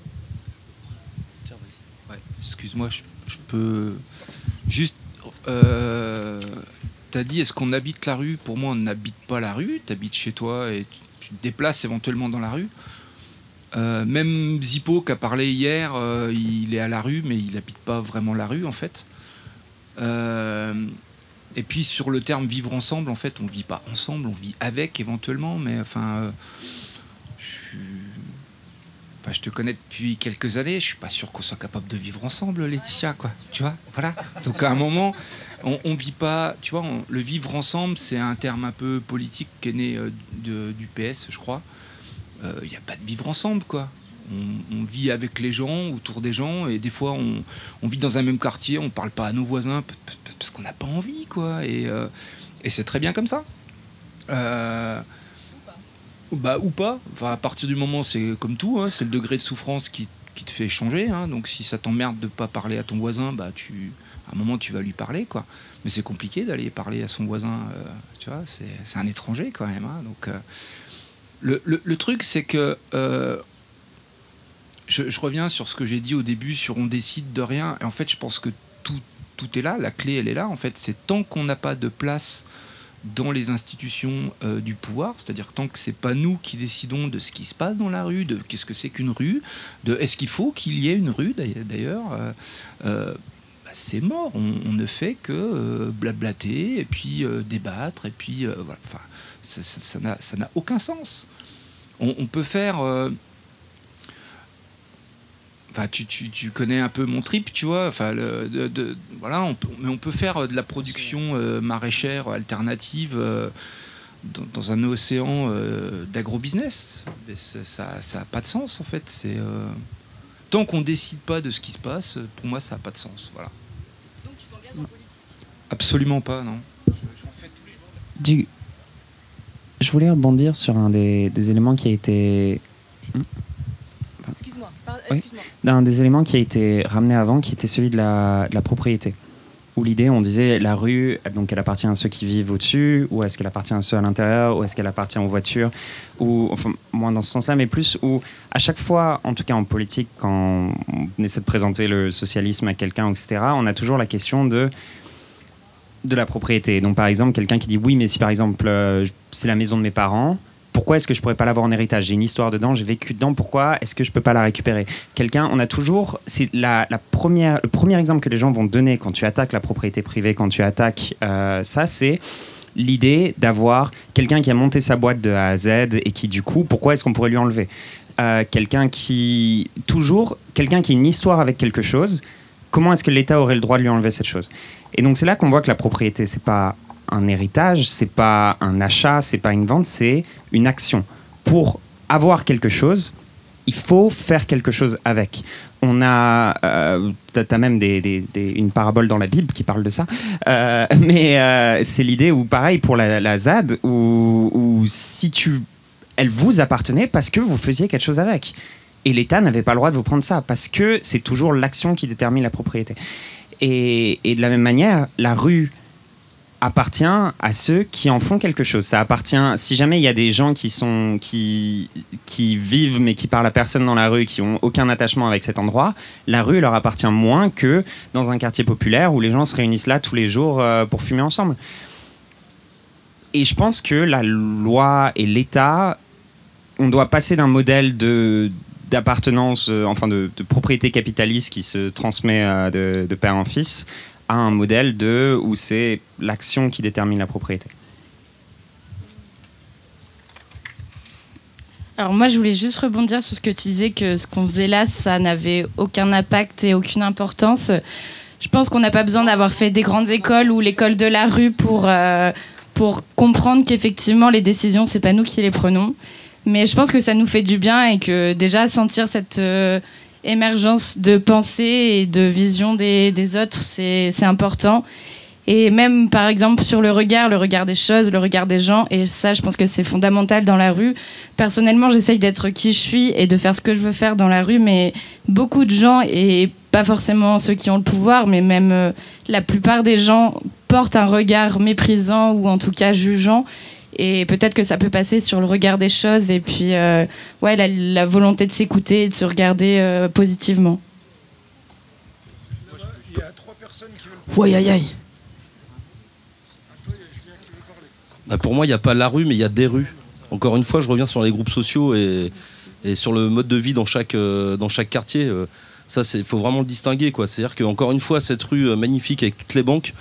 Excuse-moi, je, peux juste. Euh, T'as dit, est-ce qu'on habite la rue? Pour moi, on n'habite pas la rue. T'habites chez toi et tu, te déplaces éventuellement dans la rue. Euh, même Zippo qui a parlé hier, euh, il est à la rue, mais il n'habite pas vraiment la rue en fait. Euh, et puis sur le terme vivre ensemble, en fait, on vit pas ensemble, on vit avec éventuellement, mais enfin, Je te connais depuis quelques années, je suis pas sûr qu'on soit capable de vivre ensemble, Laetitia. Tu vois, voilà. Donc à un moment, on, on vit pas, tu vois, le vivre ensemble, c'est un terme un peu politique qui est né euh, du PS, je crois. Il n'y a pas de vivre ensemble, quoi. On, vit avec les gens, autour des gens, et des fois, on, vit dans un même quartier, on parle pas à nos voisins parce qu'on n'a pas envie, quoi. Euh, et c'est très bien comme ça. Bah, ou pas. Enfin, à partir du moment, c'est comme tout, hein, c'est le degré de souffrance qui, qui te fait changer. hein. Donc si ça t'emmerde de pas parler à ton voisin, bah tu, à un moment tu vas lui parler, quoi. Mais c'est compliqué d'aller parler à son voisin, euh, tu vois, c'est, c'est un étranger quand même. hein. Donc euh, le, le- le truc, c'est que euh, je, je reviens sur ce que j'ai dit au début sur on décide de rien. Et en fait, je pense que tout, tout est là, la clé elle est là. En fait, c'est tant qu'on n'a pas de place dans les institutions euh, du pouvoir, c'est-à-dire tant que c'est pas nous qui décidons de ce qui se passe dans la rue, de qu'est-ce que c'est qu'une rue, de est-ce qu'il faut qu'il y ait une rue d'ailleurs- euh, euh, bah, c'est mort. On, ne fait que blablater et puis débattre et puis voilà. Ça- n'a aucun sens. On, peut faire Enfin, tu, tu- tu connais un peu mon trip, tu vois. Enfin, le- de- de- voilà, on peut, mais on peut faire euh, de la production euh, maraîchère alternative euh, dans, dans un océan euh, d'agrobusiness. Ça ça n'a pas de sens en fait. C'est euh, tant qu'on décide pas de ce qui se passe, pour moi ça n'a pas de sens. Voilà. Donc tu t'engages en politique? Absolument pas, non. Du- Je voulais rebondir sur un des, des éléments qui a été Excuse-moi. par- Oui. excuse-moi. D'un des éléments qui a été ramené avant, qui était celui de la, propriété. Où l'idée, on disait, la rue, donc elle appartient à ceux qui vivent au-dessus, ou est-ce qu'elle appartient à ceux à l'intérieur, ou est-ce qu'elle appartient aux voitures, ou enfin, moins dans ce sens-là, mais plus où, à chaque fois, en tout cas en politique, quand on essaie de présenter le socialisme à quelqu'un, etc., on a toujours la question de de la propriété. Donc, par exemple, quelqu'un qui dit oui, mais si par exemple euh, c'est la maison de mes parents, pourquoi est-ce que je pourrais pas l'avoir en héritage? J'ai une histoire dedans, j'ai vécu dedans, pourquoi est-ce que je peux pas la récupérer? Quelqu'un, on a toujours, c'est la, première, le premier exemple que les gens vont donner quand tu attaques la propriété privée, quand tu attaques euh, ça, c'est l'idée d'avoir quelqu'un qui a monté sa boîte de A à Z et qui du coup, pourquoi est-ce qu'on pourrait lui enlever? Euh, Quelqu'un qui, toujours, quelqu'un qui a une histoire avec quelque chose, comment est-ce que l'État aurait le droit de lui enlever cette chose? Et donc c'est là qu'on voit que la propriété, c'est pas un héritage, c'est pas un achat, c'est pas une vente, c'est une action. Pour avoir quelque chose, il faut faire quelque chose avec. On a, euh, t'as même une parabole dans la Bible qui parle de ça, Euh, mais euh, c'est l'idée où pareil pour la, ZAD, où, si tu, elle vous appartenait parce que vous faisiez quelque chose avec, et l'État n'avait pas le droit de vous prendre ça parce que c'est toujours l'action qui détermine la propriété. Et de la même manière, la rue appartient à ceux qui en font quelque chose. Ça appartient. Si jamais il y a des gens qui sont qui vivent mais qui parlent à personne dans la rue, qui ont aucun attachement avec cet endroit, la rue leur appartient moins que dans un quartier populaire où les gens se réunissent là tous les jours euh, pour fumer ensemble. Et je pense que la loi et l'État, on doit passer d'un modèle de d'appartenance, euh, enfin de, propriété capitaliste qui se transmet euh, de père en fils, à un modèle de où c'est l'action qui détermine la propriété. Alors moi, je voulais juste rebondir sur ce que tu disais, que ce qu'on faisait là, ça n'avait aucun impact et aucune importance. Je pense qu'on n'a pas besoin d'avoir fait des grandes écoles ou l'école de la rue pour, euh, pour comprendre qu'effectivement, les décisions, c'est pas nous qui les prenons. Mais je pense que ça nous fait du bien et que déjà sentir cette euh, émergence de pensée et de vision des, autres, c'est c'est important. Et même, par exemple, sur le regard, le regard des choses, le regard des gens, et ça, je pense que c'est fondamental dans la rue. Personnellement, j'essaye d'être qui je suis et de faire ce que je veux faire dans la rue, mais beaucoup de gens, et pas forcément ceux qui ont le pouvoir, mais même euh, la plupart des gens portent un regard méprisant ou en tout cas jugeant. Et peut-être que ça peut passer sur le regard des choses et puis euh, ouais, la, la volonté de s'écouter et de se regarder euh, positivement. Il y a trois personnes qui veulent Ouais, aïe, aïe. Bah, pour moi, il n'y a pas la rue, mais il y a des rues. Encore une fois, je reviens sur les groupes sociaux et, et sur le mode de vie dans chaque, euh, dans chaque quartier. euh, ça, il faut vraiment le distinguer. quoi. C'est-à-dire qu'encore une fois, cette rue magnifique avec toutes les banques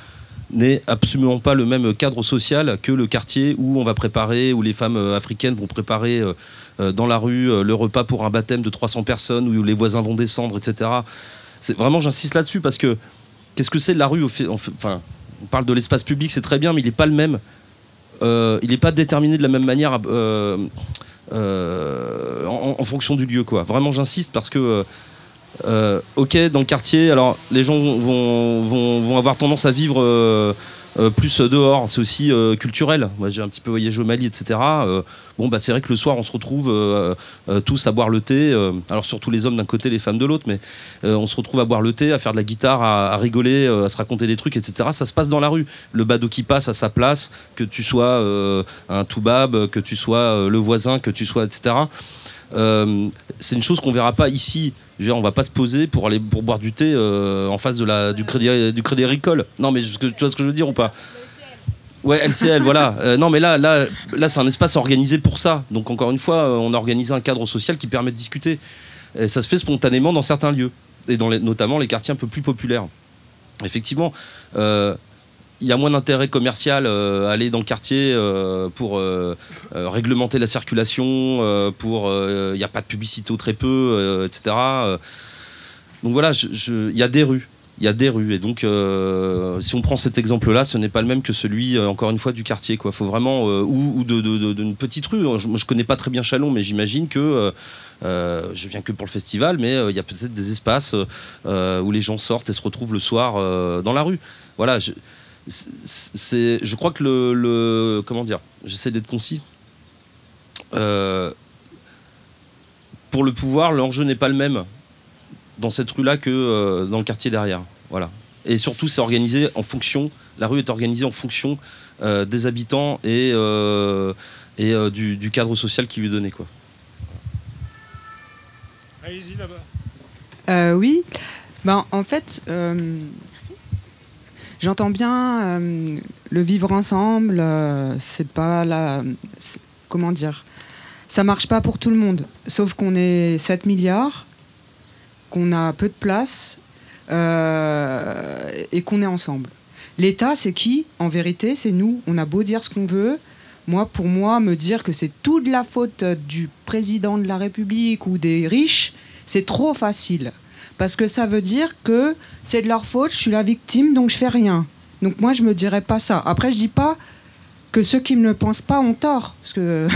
n'est absolument pas le même cadre social que le quartier où on va préparer, où les femmes euh, africaines vont préparer euh, euh, dans la rue le repas pour un baptême de 300 personnes, où les voisins vont descendre, etc. C'est vraiment, j'insiste là-dessus parce que qu'est-ce que c'est la rue Enfin, on parle de l'espace public, c'est très bien, mais il n'est pas le même. Il n'est pas déterminé de la même manière en, en fonction du lieu. Quoi. Vraiment, j'insiste parce que, euh, ok, dans le quartier, alors les gens vont, avoir tendance à vivre euh, euh, plus dehors. C'est aussi culturel. Moi, j'ai un petit peu voyagé au Mali, etc. Bon, bah, c'est vrai que le soir, on se retrouve tous à boire le thé. alors, surtout les hommes d'un côté, les femmes de l'autre, mais on se retrouve à boire le thé, à faire de la guitare, à, à rigoler, à se raconter des trucs, etc. Ça se passe dans la rue. Le badaud qui passe à sa place, que tu sois un toubab, que tu sois le voisin, que tu sois, etc. Euh, c'est une chose qu'on verra pas ici. Dire, on va pas se poser pour aller pour boire du thé euh, en face de la, du crédit agricole. Non, mais tu vois ce que je veux dire ou pas? Ouais, LCL, voilà. Euh, non, mais là, là, là, c'est un espace organisé pour ça. Donc encore une fois, on a organisé un cadre social qui permet de discuter. Et ça se fait spontanément dans certains lieux, et dans les- notamment les quartiers un peu plus populaires. Effectivement, il y a moins d'intérêt commercial euh, à aller dans le quartier euh, pour euh, réglementer la circulation, pour il n'y a pas de publicité ou très peu, etc. Donc voilà, il y a des rues. il y a des rues. Et donc, si on prend cet exemple-là, ce n'est pas le même que celui, encore une fois, du quartier. Il faut vraiment. ou ou de, de- d'une petite rue. Je, je connais pas très bien Chalon, mais j'imagine que. euh, je viens que pour le festival, mais il y a peut-être des espaces où les gens sortent et se retrouvent le soir dans la rue. Voilà. C'est- je crois que le, le- comment dire, j'essaie d'être concis. Euh, pour le pouvoir, l'enjeu n'est pas le même dans cette rue-là que euh, dans le quartier derrière. Voilà. Et surtout, c'est organisé en fonction. La rue est organisée en fonction euh, des habitants et, euh, et euh, du, du cadre social qui lui est donné. Quoi. Allez-y là-bas. Euh, oui. Ben, en fait, euh, j'entends bien euh, le vivre ensemble. euh, c'est pas la. Comment dire Ça marche pas pour tout le monde. Sauf qu'on est 7 milliards, qu'on a peu de place euh, et qu'on est ensemble. L'État, c'est qui? En vérité, c'est nous. On a beau dire ce qu'on veut. Moi, pour moi, me dire que c'est toute la faute du président de la République ou des riches, c'est trop facile. Parce que ça veut dire que c'est de leur faute, je suis la victime, donc je fais rien. Donc moi, je me dirais pas ça. Après, je dis pas que ceux qui ne le pensent pas ont tort. Parce que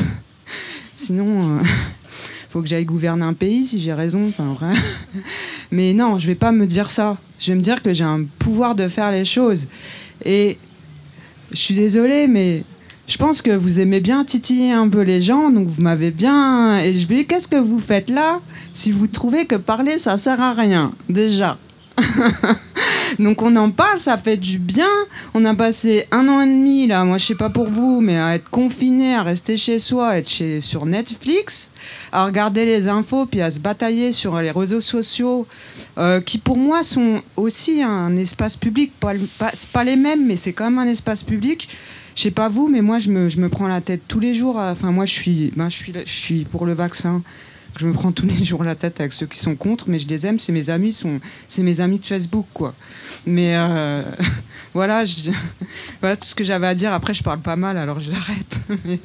sinon, il faut que j'aille gouverner un pays si j'ai raison. Vrai. Mais non, je vais pas me dire ça. Je vais me dire que j'ai un pouvoir de faire les choses. Et je suis désolée, mais je pense que vous aimez bien titiller un peu les gens, donc vous m'avez bien. Et je dis, qu'est-ce que vous faites là si vous trouvez que parler, ça sert à rien, déjà? Donc on en parle, ça fait du bien. On a passé un an et demi, là, moi je sais pas pour vous, mais à être confiné, à rester chez soi, à être chez, sur Netflix, à regarder les infos, puis à se batailler sur les réseaux sociaux, euh, qui pour moi sont aussi un espace public, pas, pas, pas les mêmes, mais c'est quand même un espace public. Je sais pas vous, mais moi je me, je me prends la tête tous les jours. Enfin, moi je suis, ben, je suis, je suis pour le vaccin. Je me prends tous les jours la tête avec ceux qui sont contre, mais je les aime, c'est mes amis, sont, c'est mes amis de Facebook, quoi. Mais euh, voilà, je- voilà tout ce que j'avais à dire. Après, je parle pas mal, alors j'arrête. Mais-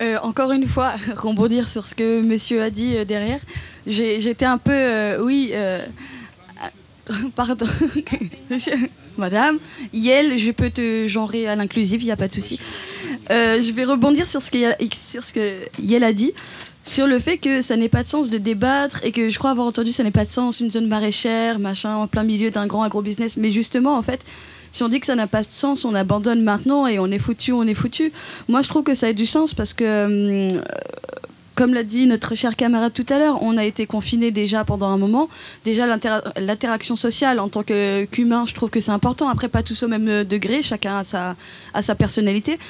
Euh, encore une fois, rebondir sur ce que monsieur a dit euh, derrière. J'étais un peu, euh, oui, pardon, monsieur, madame, Yel, je peux te genrer à l'inclusif, il n'y a pas de souci. Euh, je vais rebondir sur ce, que, sur ce que Yel a dit, sur le fait que ça n'ait pas de sens de débattre et que je crois avoir entendu ça n'ait pas de sens, une zone maraîchère, machin, en plein milieu d'un grand agro-business. Mais justement, en fait, si on dit que ça n'a pas de sens, on abandonne maintenant et on est foutu, on est foutu. Moi, je trouve que ça a du sens parce que, hum, comme l'a dit notre cher camarade tout à l'heure, on a été confinés déjà pendant un moment. Déjà, l'inter- l'interaction sociale en tant qu'humain, je trouve que c'est important. Après, pas tous au même degré, chacun a sa, personnalité.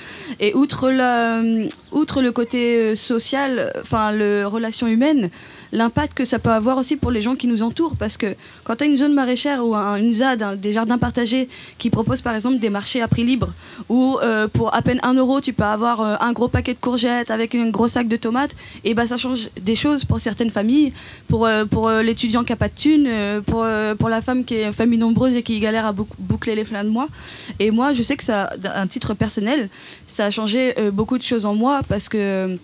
Et outre, la, le côté euh, social, enfin, le relation humaine, l'impact que ça peut avoir aussi pour les gens qui nous entourent. Parce que quand tu as une zone maraîchère ou un- une ZAD, un- des jardins partagés, qui proposent par exemple des marchés à prix libre, où euh, pour à peine 1 euro, tu peux avoir euh, un gros paquet de courgettes avec un gros sac de tomates, et bah, ça change des choses pour certaines familles, pour, euh, pour l'étudiant qui n'a pas de thunes, euh, pour, pour la femme qui est famille nombreuse et qui galère à bouc- boucler les fins de mois. Et moi, je sais que ça, d'un titre personnel, ça a changé beaucoup de choses en moi parce que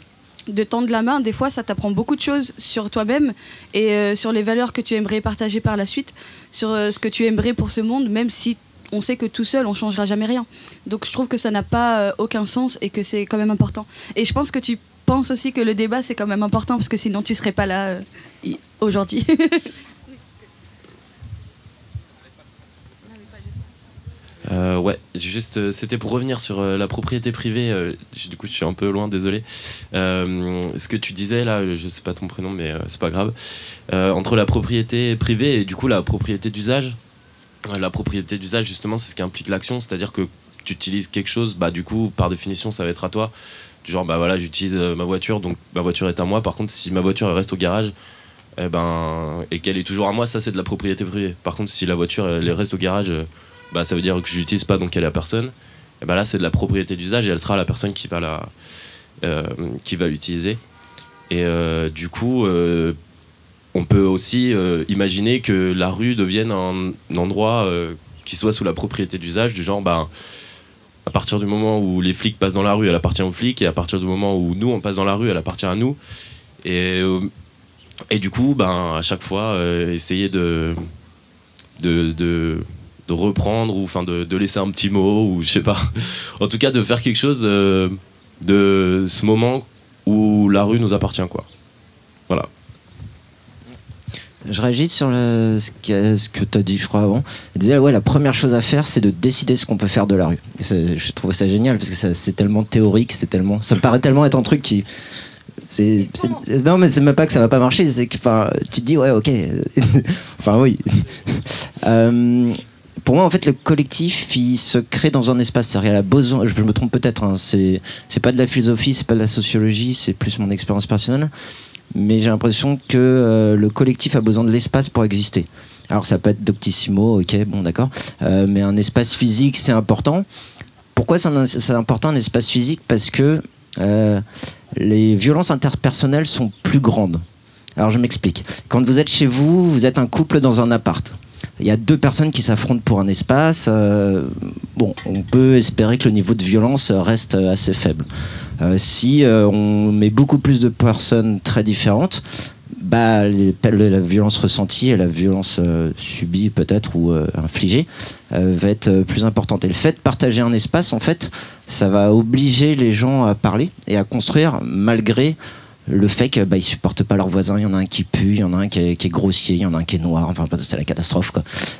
de tendre la main, des fois, ça t'apprend beaucoup de choses sur toi-même et euh, sur les valeurs que tu aimerais partager par la suite, sur euh, ce que tu aimerais pour ce monde, même si on sait que tout seul, on changera jamais rien. Donc je trouve que ça n'a pas euh, aucun sens et que c'est quand même important. Et je pense que tu penses aussi que le débat, c'est quand même important parce que sinon, tu serais pas là aujourd'hui. Euh, ouais, juste, euh, c'était pour revenir sur euh, la propriété privée. du coup, je suis un peu loin, désolé. Ce que tu disais là, je sais pas ton prénom, mais c'est pas grave. Entre la propriété privée et du coup la propriété d'usage. La propriété d'usage, justement, c'est ce qui implique l'action, c'est-à-dire que tu utilises quelque chose, bah du coup, par définition, ça va être à toi. Du genre, bah voilà, j'utilise ma voiture, donc ma voiture est à moi. Par contre, si ma voiture reste au garage, eh ben, et qu'elle est toujours à moi, ça c'est de la propriété privée. Par contre, si la voiture elle reste au garage, bah, ça veut dire que je l'utilise pas, donc elle est à personne. Et ben là, c'est de la propriété d'usage et elle sera la personne qui va la, euh, qui va l'utiliser. Et euh, du coup, euh, on peut aussi imaginer que la rue devienne un, endroit qui soit sous la propriété d'usage, du genre, bah, à partir du moment où les flics passent dans la rue, elle appartient aux flics, et à partir du moment où nous, on passe dans la rue, elle appartient à nous. Et, Et du coup, ben, à chaque fois, essayer de, de, de reprendre ou enfin de, de laisser un petit mot ou je sais pas. en tout cas, de faire quelque chose de, de ce moment où la rue nous appartient, quoi. Voilà. Je réagis sur le- ce que, ce que tu as dit, je crois, avant. Tu disais, ouais, la première chose à faire, c'est de décider ce qu'on peut faire de la rue. Je trouve ça génial parce que c'est tellement théorique, c'est tellement, ça me paraît tellement être un truc qui. Non, mais c'est même pas que ça va pas marcher, c'est que enfin, tu te dis, ouais, ok. enfin, oui. Euh, pour moi, en fait, le collectif, il se crée dans un espace. C'est-à-dire, il a besoin, je me trompe peut-être, hein, c'est, c'est pas de la philosophie, c'est pas de la sociologie, c'est plus mon expérience personnelle mais j'ai l'impression que euh, le collectif a besoin de l'espace pour exister. Alors ça peut être doctissimo, ok, bon d'accord, Euh, mais un espace physique c'est important. Pourquoi c'est c'est important un espace physique? Parce que euh, les violences interpersonnelles sont plus grandes. Alors je m'explique. Quand vous êtes chez vous, vous êtes un couple dans un appart. Il y a deux personnes qui s'affrontent pour un espace. euh, bon, on peut espérer que le niveau de violence reste assez faible. Euh, si euh, on met beaucoup plus de personnes très différentes, bah, la violence ressentie et la violence subie peut-être ou infligée va être plus importante. Et le fait de partager un espace, en fait, ça va obliger les gens à parler et à construire malgré le fait qu'ils bah, supportent pas leurs voisins. Il y en a un qui pue, il y en a un qui est, grossier, il y en a un qui est noir. Enfin, c'est la catastrophe.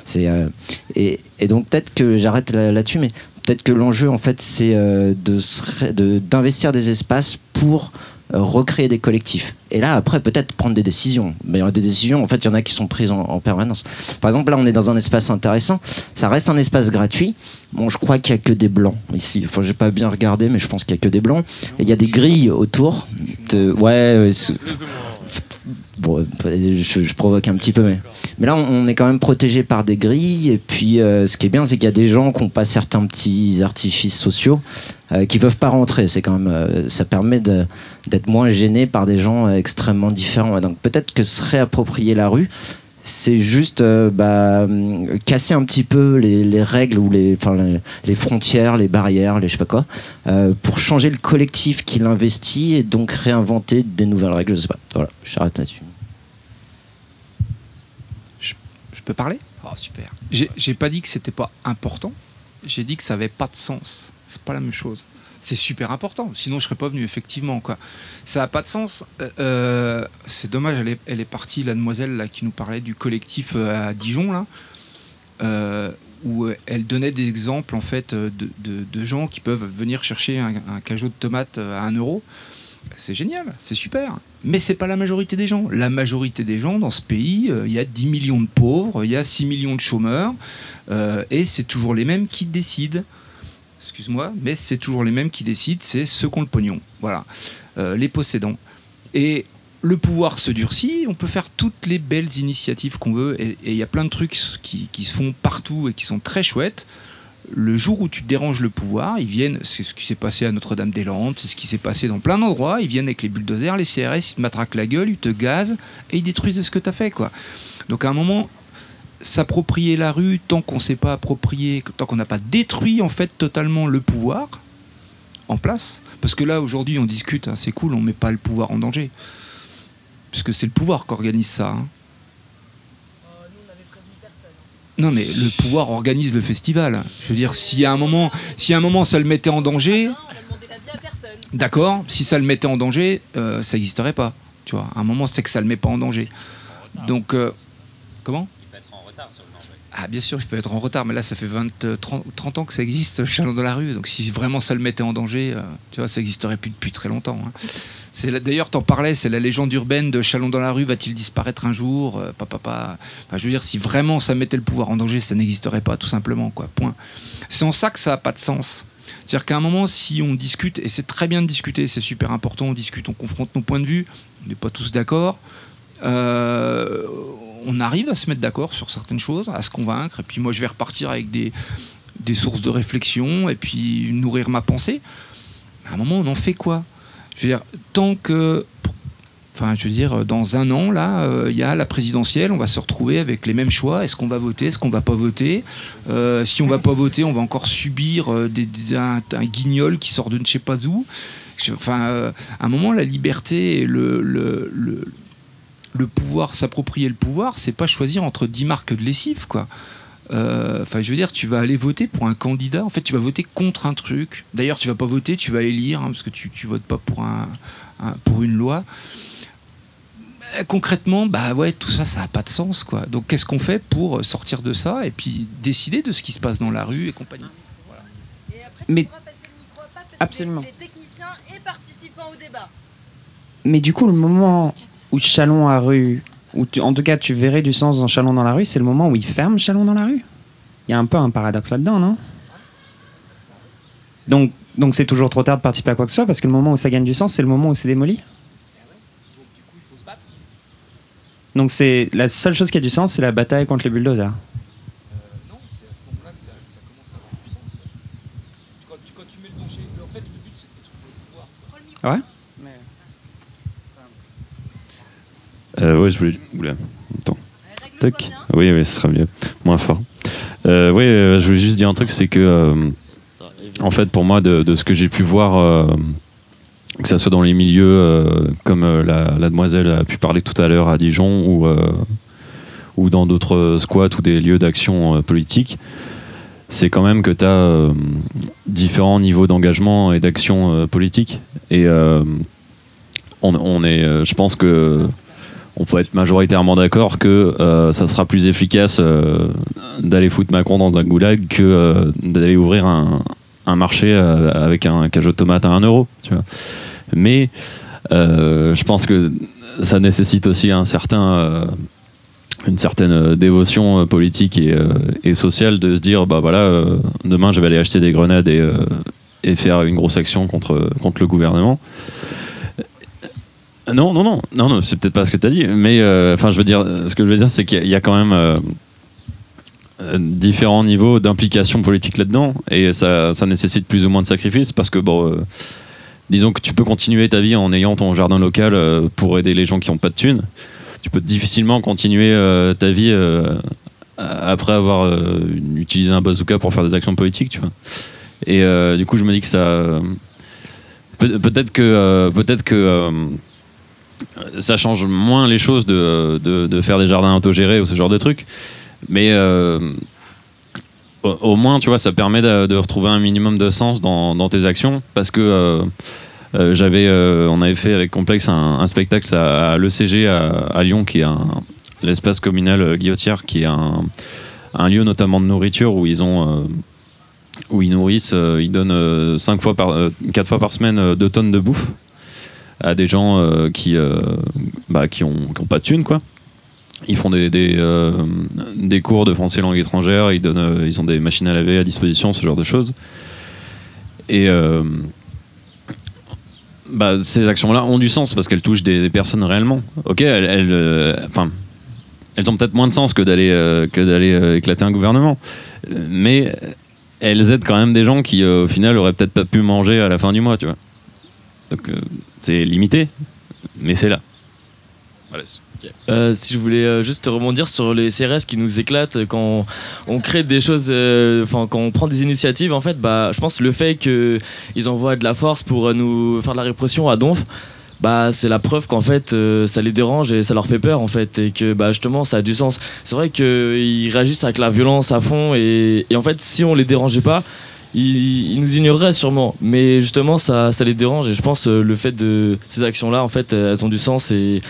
C'est, euh, et, donc peut-être que j'arrête là- là-dessus, mais peut-être que l'enjeu, en fait, c'est euh, de d'investir des espaces pour recréer des collectifs. Et là, après, peut-être prendre des décisions. Mais il y aura des décisions, en fait, il y en a qui sont prises en, en permanence. Par exemple, là, on est dans un espace intéressant. Ça reste un espace gratuit. Bon, je crois qu'il n'y a que des blancs ici. Enfin, j'ai pas bien regardé, mais je pense qu'il n'y a que des blancs. Et il y a des grilles autour. De- ouais, ouais, Euh, je, provoque un petit peu, mais, là, on, est quand même protégé par des grilles. Et puis, euh, ce qui est bien, c'est qu'il y a des gens qui n'ont pas certains petits artifices sociaux euh, qui peuvent pas rentrer. C'est quand même, euh, ça permet d'être moins gêné par des gens extrêmement différents. Donc, peut-être que se réapproprier la rue, c'est juste euh, bah, casser un petit peu les, les règles ou les, enfin, les, les frontières, les barrières, les je sais pas quoi, euh, pour changer le collectif qui l'investit et donc réinventer des nouvelles règles. Je sais pas. Voilà, j'arrête là-dessus. Je peux parler? Oh, super. J'ai j'ai pas dit que c'était pas important. J'ai dit que ça avait pas de sens. C'est pas la même chose. C'est super important. Sinon, je serais pas venu, effectivement. Ça a pas de sens. Euh, euh, c'est dommage, elle est, partie, la demoiselle qui nous parlait du collectif euh, à Dijon, là, où elle donnait des exemples en fait, de, gens qui peuvent venir chercher un, un cajot de tomates à 1 euro. C'est génial, c'est super. Mais c'est pas la majorité des gens. La majorité des gens dans ce pays, il y a 10 millions de pauvres, il y a 6 millions de chômeurs, et c'est toujours les mêmes qui décident. Excuse-moi, mais c'est toujours les mêmes qui décident, c'est ceux qui ont le pognon. Voilà, Euh, les possédants. Et le pouvoir se durcit, on peut faire toutes les belles initiatives qu'on veut, et il y a plein de trucs qui, qui se font partout et qui sont très chouettes le jour où tu déranges le pouvoir, ils viennent, c'est ce qui s'est passé à Notre-Dame-des-Landes, c'est ce qui s'est passé dans plein d'endroits, ils viennent avec les bulldozers, les CRS, ils te matraquent la gueule, ils te gazent et ils détruisent ce que tu as fait. Quoi. Donc à un moment, s'approprier la rue tant qu'on ne s'est pas approprié, tant qu'on n'a pas détruit en fait totalement le pouvoir en place, parce que là aujourd'hui on discute, hein, c'est cool, on met pas le pouvoir en danger, puisque c'est le pouvoir qui organise ça. hein. Non, mais le pouvoir organise le festival. Je veux dire, si à un moment, si à un moment ça le mettait en danger, d'accord. Si ça le mettait en danger, euh, ça n'existerait pas. Tu vois, à un moment, c'est que ça le met pas en danger. Donc, euh, comment? Ah bien sûr, il peut être en retard, mais là ça fait 20, euh, 30, 30 ans que ça existe, Chalon dans la rue. Donc si vraiment ça le mettait en danger, euh, tu vois, ça n'existerait plus depuis très longtemps. hein. D'ailleurs, t'en parlais, c'est la légende urbaine de Chalon dans la rue, va-t-il disparaître un jour Euh, Papa, papa. Enfin, je veux dire, si vraiment ça mettait le pouvoir en danger, ça n'existerait pas, tout simplement, quoi. Point. C'est en ça que ça n'a pas de sens. C'est-à-dire qu'à un moment, si on discute, et c'est très bien de discuter, c'est super important, on discute, on confronte nos points de vue, on n'est pas tous d'accord, euh, on arrive à se mettre d'accord sur certaines choses, à se convaincre, et puis moi je vais repartir avec des, des sources de réflexion, et puis nourrir ma pensée. À un moment, on en fait quoi? Je veux dire, tant que. Enfin, je veux dire, dans un an, là, euh, il y a la présidentielle, on va se retrouver avec les mêmes choix. Est-ce qu'on va voter? Est-ce qu'on va pas voter? Euh, Si on va pas voter, on va encore subir euh, des- un, guignol qui sort de ne sais pas où. Enfin, à un moment, la liberté et le- le- le pouvoir, s'approprier le pouvoir, c'est pas choisir entre 10 marques de lessive, quoi. Euh, Enfin, je veux dire, tu vas aller voter pour un candidat. En fait, tu vas voter contre un truc. D'ailleurs, tu vas pas voter, tu vas élire, hein, parce que tu, tu votes pas pour un, un- pour une loi. Euh, Concrètement, bah ouais, tout ça, ça n'a pas de sens, quoi. Donc, qu'est-ce qu'on fait pour sortir de ça et puis décider de ce qui se passe dans la rue et compagnie? Mais absolument. Les techniciens et participants au débat. Mais du coup, le moment où Chalon à rue, où tu- en tout cas tu verrais du sens dans Chalon dans la rue, c'est le moment où il ferme Chalon dans la rue. Il y a un peu un paradoxe là-dedans, non? Donc, donc c'est toujours trop tard de participer à quoi que ce soit parce que le moment où ça gagne du sens, c'est le moment où c'est démoli. Donc c'est la seule chose qui a du sens, c'est la bataille contre les bulldozers. Ouais? Euh, je voulais. Oula, attends. Oui, oui, ce sera mieux. Moins fort. Euh, oui, euh, je voulais juste dire un truc, c'est que. en fait, pour moi, de, ce que j'ai pu voir, que ça soit dans les milieux, comme la, demoiselle a pu parler tout à l'heure à Dijon, ou, ou dans d'autres squats ou des lieux d'action politique, c'est quand même que tu as différents niveaux d'engagement et d'action politique. Et on, est, je pense que on peut être majoritairement d'accord que euh, ça sera plus efficace euh, d'aller foutre Macron dans un goulag que euh, d'aller ouvrir un, marché avec un cajot de tomates à 1 euro. Mais je pense que ça nécessite aussi un certain, une certaine dévotion politique et, sociale de se dire bah voilà, demain je vais aller acheter des grenades et, et faire une grosse action contre, contre le gouvernement. Non, non, non, non, non c'est peut-être pas ce que tu as dit, mais euh, enfin, je veux dire, ce que je veux dire, c'est qu'il y a- quand même euh, euh, différents niveaux d'implication politique là-dedans, et ça, ça nécessite plus ou moins de sacrifices, parce que bon, disons que tu peux continuer ta vie en ayant ton jardin local pour aider les gens qui n'ont pas de thunes. Tu peux difficilement continuer ta vie après avoir utilisé un bazooka pour faire des actions politiques, tu vois. Et du coup, je me dis que ça. peut- Peut-être que, peut-être que ça change moins les choses de, de, faire des jardins autogérés ou ce genre de trucs. Mais euh, au, moins, tu vois, ça permet de, retrouver un minimum de sens dans, dans tes actions. Parce que euh, euh, j'avais, on avait fait avec Complexe un, spectacle à, à l'ECG à, Lyon, qui est l'espace communal Guillotière, qui est un, un lieu notamment de nourriture où ils ont. où ils nourrissent, ils donnent fois par, euh, quatre fois par semaine euh, deux tonnes de bouffe à des gens euh, qui, euh, bah, qui, ont, pas de thunes, quoi. Ils font des, des, euh, cours de français langue étrangère, ils, donnent, ils ont des machines à laver à disposition, ce genre de choses. Et bah, ces actions-là ont du sens parce qu'elles touchent des, personnes réellement. Ok, elles, elles, enfin, elles ont peut-être moins de sens que d'aller que d'aller éclater un gouvernement, mais elles aident quand même des gens qui, au final, auraient peut-être pas pu manger à la fin du mois, tu vois. Donc euh, c'est limité, mais c'est là. Voilà. Euh, si je voulais euh, juste rebondir sur les CRS qui nous éclatent quand on crée des choses, euh, enfin quand on prend des initiatives, en fait, bah, je pense que le fait qu'ils envoient de la force pour euh, nous faire de la répression à Donf, bah, c'est la preuve qu'en fait euh, ça les dérange et ça leur fait peur en fait et que bah, justement ça a du sens. C'est vrai qu'ils réagissent avec la violence à fond et, et en fait si on les dérangeait pas, ils, nous ignoreraient sûrement, mais justement ça, ça les dérange. Et je pense euh, le fait de ces actions-là en fait elles ont du sens. Et,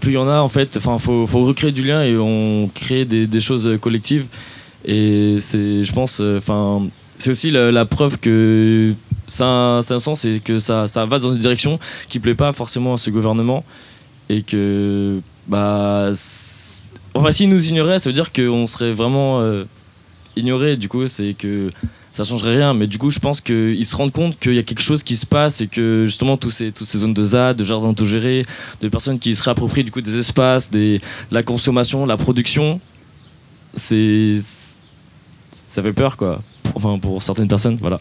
plus il y en a en fait, enfin faut, recréer du lien et on crée des, choses collectives. Et c'est je pense euh, enfin c'est aussi la, preuve que ça a, un- sens et que ça, ça va dans une direction qui plaît pas forcément à ce gouvernement. Et que bah enfin s'ils nous ignoraient ça veut dire qu'on serait vraiment euh, ignoré du coup c'est que ça changerait rien mais du coup je pense qu'ils se rendent compte qu'il y a quelque chose qui se passe et que justement tous ces, toutes ces zones de ZAD, de jardins autogérés, de personnes qui se réapproprient du coup des espaces, des, la consommation, la production, c'est ça fait peur quoi. Enfin pour certaines personnes, voilà.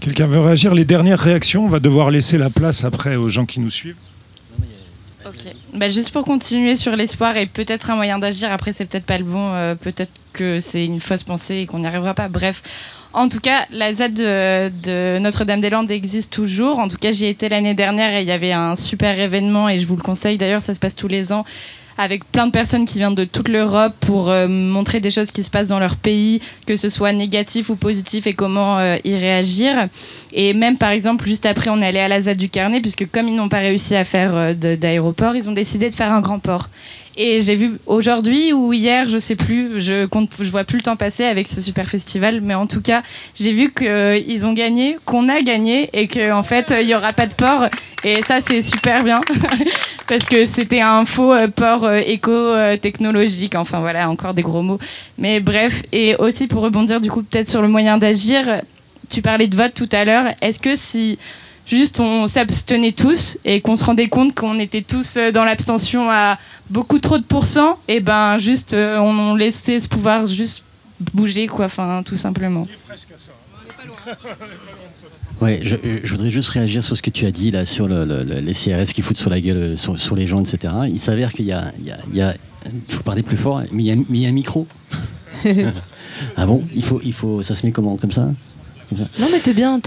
Quelqu'un veut réagir? Les dernières réactions, on va devoir laisser la place après aux gens qui nous suivent. Ok. Bah, juste pour continuer sur l'espoir et peut-être un moyen d'agir, après c'est peut-être pas le bon, euh, peut-être que c'est une fausse pensée et qu'on n'y arrivera pas. Bref. En tout cas, la ZAD de, de Notre-Dame-des-Landes existe toujours. En tout cas, j'y étais l'année dernière et il y avait un super événement et je vous le conseille d'ailleurs, ça se passe tous les ans avec plein de personnes qui viennent de toute l'Europe pour euh, montrer des choses qui se passent dans leur pays, que ce soit négatif ou positif et comment euh, y réagir. Et même par exemple, juste après, on est allé à la ZAD du Carnet, puisque comme ils n'ont pas réussi à faire euh, d'aéroport, ils ont décidé de faire un grand port. Et j'ai vu aujourd'hui ou hier, je sais plus, je compte, je vois plus le temps passer avec ce super festival, mais en tout cas, j'ai vu qu'ils ont gagné, qu'on a gagné et qu'en en fait, il y aura pas de port. Et ça, c'est super bien parce que c'était un faux euh, port euh, éco-technologique. Enfin voilà, encore des gros mots. Mais bref, et aussi pour rebondir du coup peut-être sur le moyen d'agir, tu parlais de vote tout à l'heure. Est-ce que si juste on s'abstenait tous et qu'on se rendait compte qu'on était tous euh, dans l'abstention à beaucoup trop de pourcents, et ben juste euh, on, on laissait ce pouvoir juste bouger quoi, enfin tout simplement. Ouais, je, euh, je voudrais juste réagir sur ce que tu as dit là sur le- le- le- les CRS qui foutent sur la gueule sur, sur les gens, etc. Il s'avère qu'il y a, il y a- il y a- il faut parler plus fort, mais il y a, mais il y a un micro. ah bon? Il faut, il faut, ça se met comment? Comme ça, Comme ça? Non, mais t'es bien,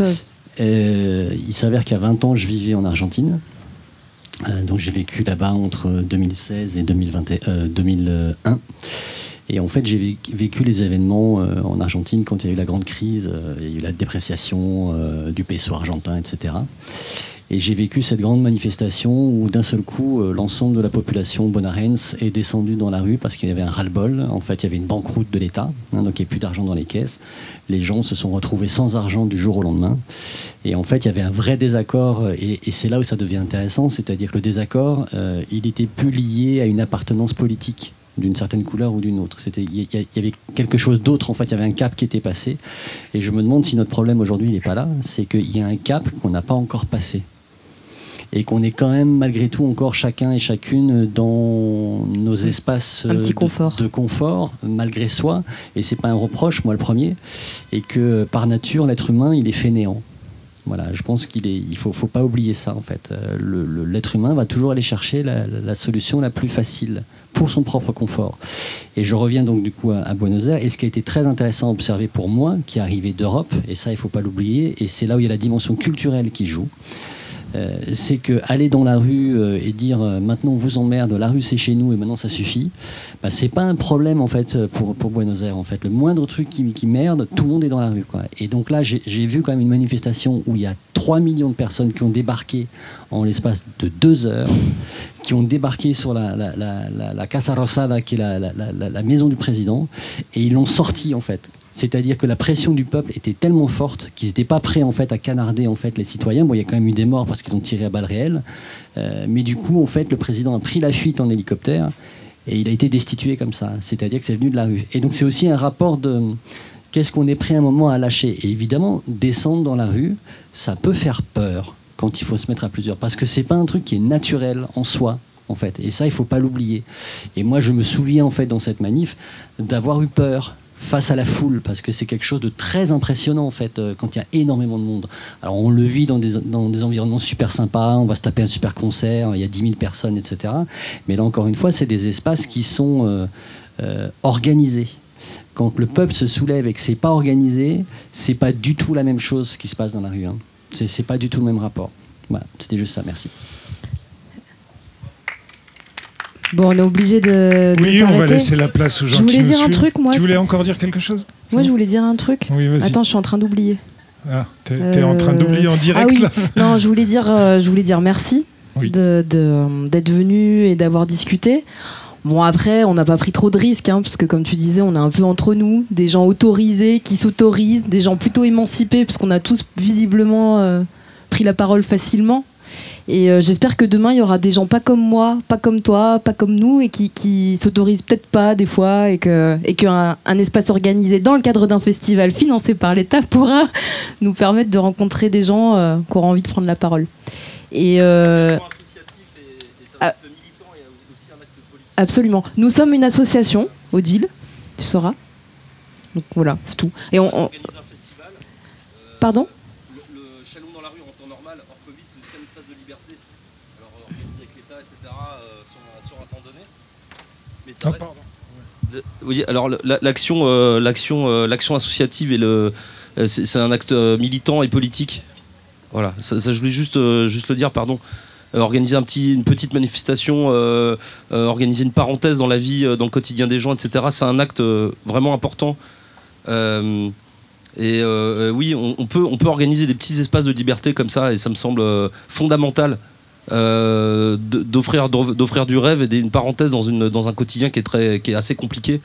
Ouais. Euh, il s'avère qu'à 20 ans, je vivais en Argentine. Euh, donc j'ai vécu là-bas entre 2016 et 2021, euh, 2001. Et en fait, j'ai vécu- les événements euh, en Argentine quand il y a eu la grande crise, euh, il y a eu la dépréciation euh, du peso argentin, etc. Et j'ai vécu cette grande manifestation où d'un seul coup, euh, l'ensemble de la population bonaerense est descendue dans la rue parce qu'il y avait un ras-le-bol. En fait, il y avait une banqueroute de l'État, hein, donc il n'y avait plus d'argent dans les caisses. Les gens se sont retrouvés sans argent du jour au lendemain. Et en fait, il y avait un vrai désaccord, euh, et, c'est là où ça devient intéressant, c'est-à-dire que le désaccord, euh, il était plus lié à une appartenance politique d'une certaine couleur ou d'une autre. Il y, y avait quelque chose d'autre, en fait, il y avait un cap qui était passé. Et je me demande si notre problème aujourd'hui, il n'est pas là, c'est qu'il y a un cap qu'on n'a pas encore passé. Et qu'on est quand même, malgré tout, encore chacun et chacune dans nos espaces euh, de- confort. de confort, malgré soi. Et c'est pas un reproche, moi le premier. Et que par nature, l'être humain, il est fainéant. Voilà, je pense qu'il est, il faut, faut pas oublier ça en fait. Euh, L'être humain va toujours aller chercher la solution la plus facile pour son propre confort. Et je reviens donc du coup à, à Buenos Aires. Et ce qui a été très intéressant à observer pour moi, qui est arrivé d'Europe, et ça il faut pas l'oublier, et c'est là où il y a la dimension culturelle qui joue. Euh, c'est que aller dans la rue euh, et dire euh, maintenant on vous emmerde, la rue c'est chez nous et maintenant ça suffit, bah, c'est pas un problème en fait pour, Buenos Aires en fait. Le moindre truc qui, qui merde, tout le monde est dans la rue. Et donc là j'ai vu quand même une manifestation où il y a 3 millions de personnes qui ont débarqué en l'espace de deux heures, qui ont débarqué sur la, la, la, Casa Rosada qui est la maison du président et ils l'ont sorti en fait. C'est-à-dire que la pression du peuple était tellement forte qu'ils n'étaient pas prêts en fait à canarder en fait les citoyens. Bon, il y a quand même eu des morts parce qu'ils ont tiré à balles réelles, Euh, mais du coup en fait le président a pris la fuite en hélicoptère et il a été destitué comme ça. C'est-à-dire que c'est venu de la rue. Et donc c'est aussi un rapport de qu'est-ce qu'on est prêt à un moment à lâcher. Et évidemment descendre dans la rue, ça peut faire peur quand il faut se mettre à plusieurs parce que c'est pas un truc qui est naturel en soi. En fait, et ça, il faut pas l'oublier. Et moi, je me souviens en fait dans cette manif d'avoir eu peur face à la foule parce que c'est quelque chose de très impressionnant en fait euh, quand il y a énormément de monde. Alors on le vit dans des, dans des environnements super sympas, on va se taper un super concert, il y a 10 000 personnes, etc. Mais là encore une fois, c'est des espaces qui sont euh, euh, organisés. Quand le peuple se soulève et que c'est pas organisé, c'est pas du tout la même chose qui se passe dans la rue. Hein. C'est pas du tout le même rapport. Voilà, c'était juste ça. Merci. Bon, on est obligé de, de Oui, on va laisser la place aux gens Je voulais qui nous dire un suivent. truc, moi. Tu voulais encore dire quelque chose Moi, je voulais dire un truc. Oui, vas-y. Attends, je suis en train d'oublier. Ah, t'es t'es en train Euh, d'oublier en direct ah oui. là Non, je voulais dire, euh, je voulais dire merci Oui. de- de- d'être venu et d'avoir discuté. Bon après, on n'a pas pris trop de risques, hein, parce que comme tu disais, on est un peu entre nous, des gens autorisés qui s'autorisent, des gens plutôt émancipés, parce qu'on a tous visiblement euh, pris la parole facilement. Et euh, j'espère que demain, il y aura des gens pas comme moi, pas comme toi, pas comme nous, et qui, qui s'autorisent peut-être pas des fois, et que et qu'un un espace organisé dans le cadre d'un festival financé par l'État pourra nous permettre de rencontrer des gens euh, qui auront envie de prendre la parole. Et euh, absolument. Nous sommes une association, Odile, tu sauras. Donc voilà, c'est tout. Et on, on- Pardon? Chalon dans la rue en temps normal, hors Covid, c'est aussi un espace de liberté. Alors euh, organisé avec l'État, etc., euh, sur, un- sur un temps donné. Oui, alors le- la- l'action, euh, l'action, euh, l'action associative et le, euh, c'est un acte militant et politique. Voilà, ça, ça, je voulais juste, juste le dire, pardon. Organiser un petit, une petite manifestation, organiser une parenthèse dans la vie, dans le quotidien des gens, etc. C'est un acte vraiment important. Euh, et euh, euh, oui, on, peut, on peut organiser des petits espaces de liberté comme ça, et ça me semble euh, fondamental d'offrir du rêve et une parenthèse dans, une, dans un quotidien qui est, très, qui est assez compliqué.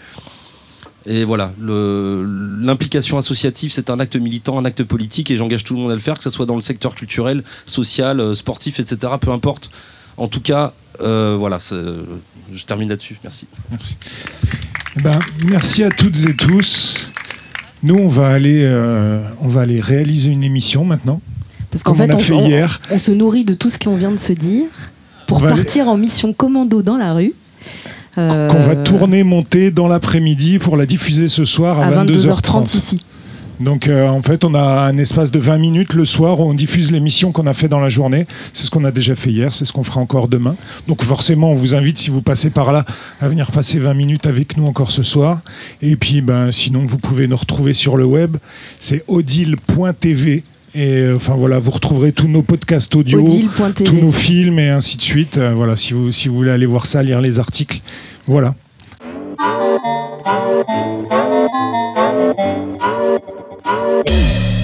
Et voilà, l'implication associative, c'est un acte militant, un acte politique, et j'engage tout le monde à le faire, que ce soit dans le secteur culturel, social, sportif, etc. Peu importe. En tout cas, voilà, je termine là-dessus. Merci. Eh ben, merci à toutes et tous. Nous, on va aller, euh, on va aller réaliser une émission maintenant. Parce qu'en fait, on a on, fait on- hier. on se nourrit de tout ce qu'on vient de se dire pour On va aller- partir en mission commando dans la rue. Euh, Qu'on va tourner, monter dans l'après-midi pour la diffuser ce soir à, à 22h30. 22h30 ici. Donc euh, en fait, on a un espace de 20 minutes le soir où on diffuse l'émission qu'on a fait dans la journée. C'est ce qu'on a déjà fait hier, c'est ce qu'on fera encore demain. Donc forcément, on vous invite, si vous passez par là, à venir passer 20 minutes avec nous encore ce soir. Et puis, ben, sinon, vous pouvez nous retrouver sur le web. C'est odile.tv. Et euh, enfin voilà, vous retrouverez tous nos podcasts audio, tous nos films et ainsi de suite. Euh, voilà, si vous, si vous voulez aller voir ça, lire les articles. Voilà. Música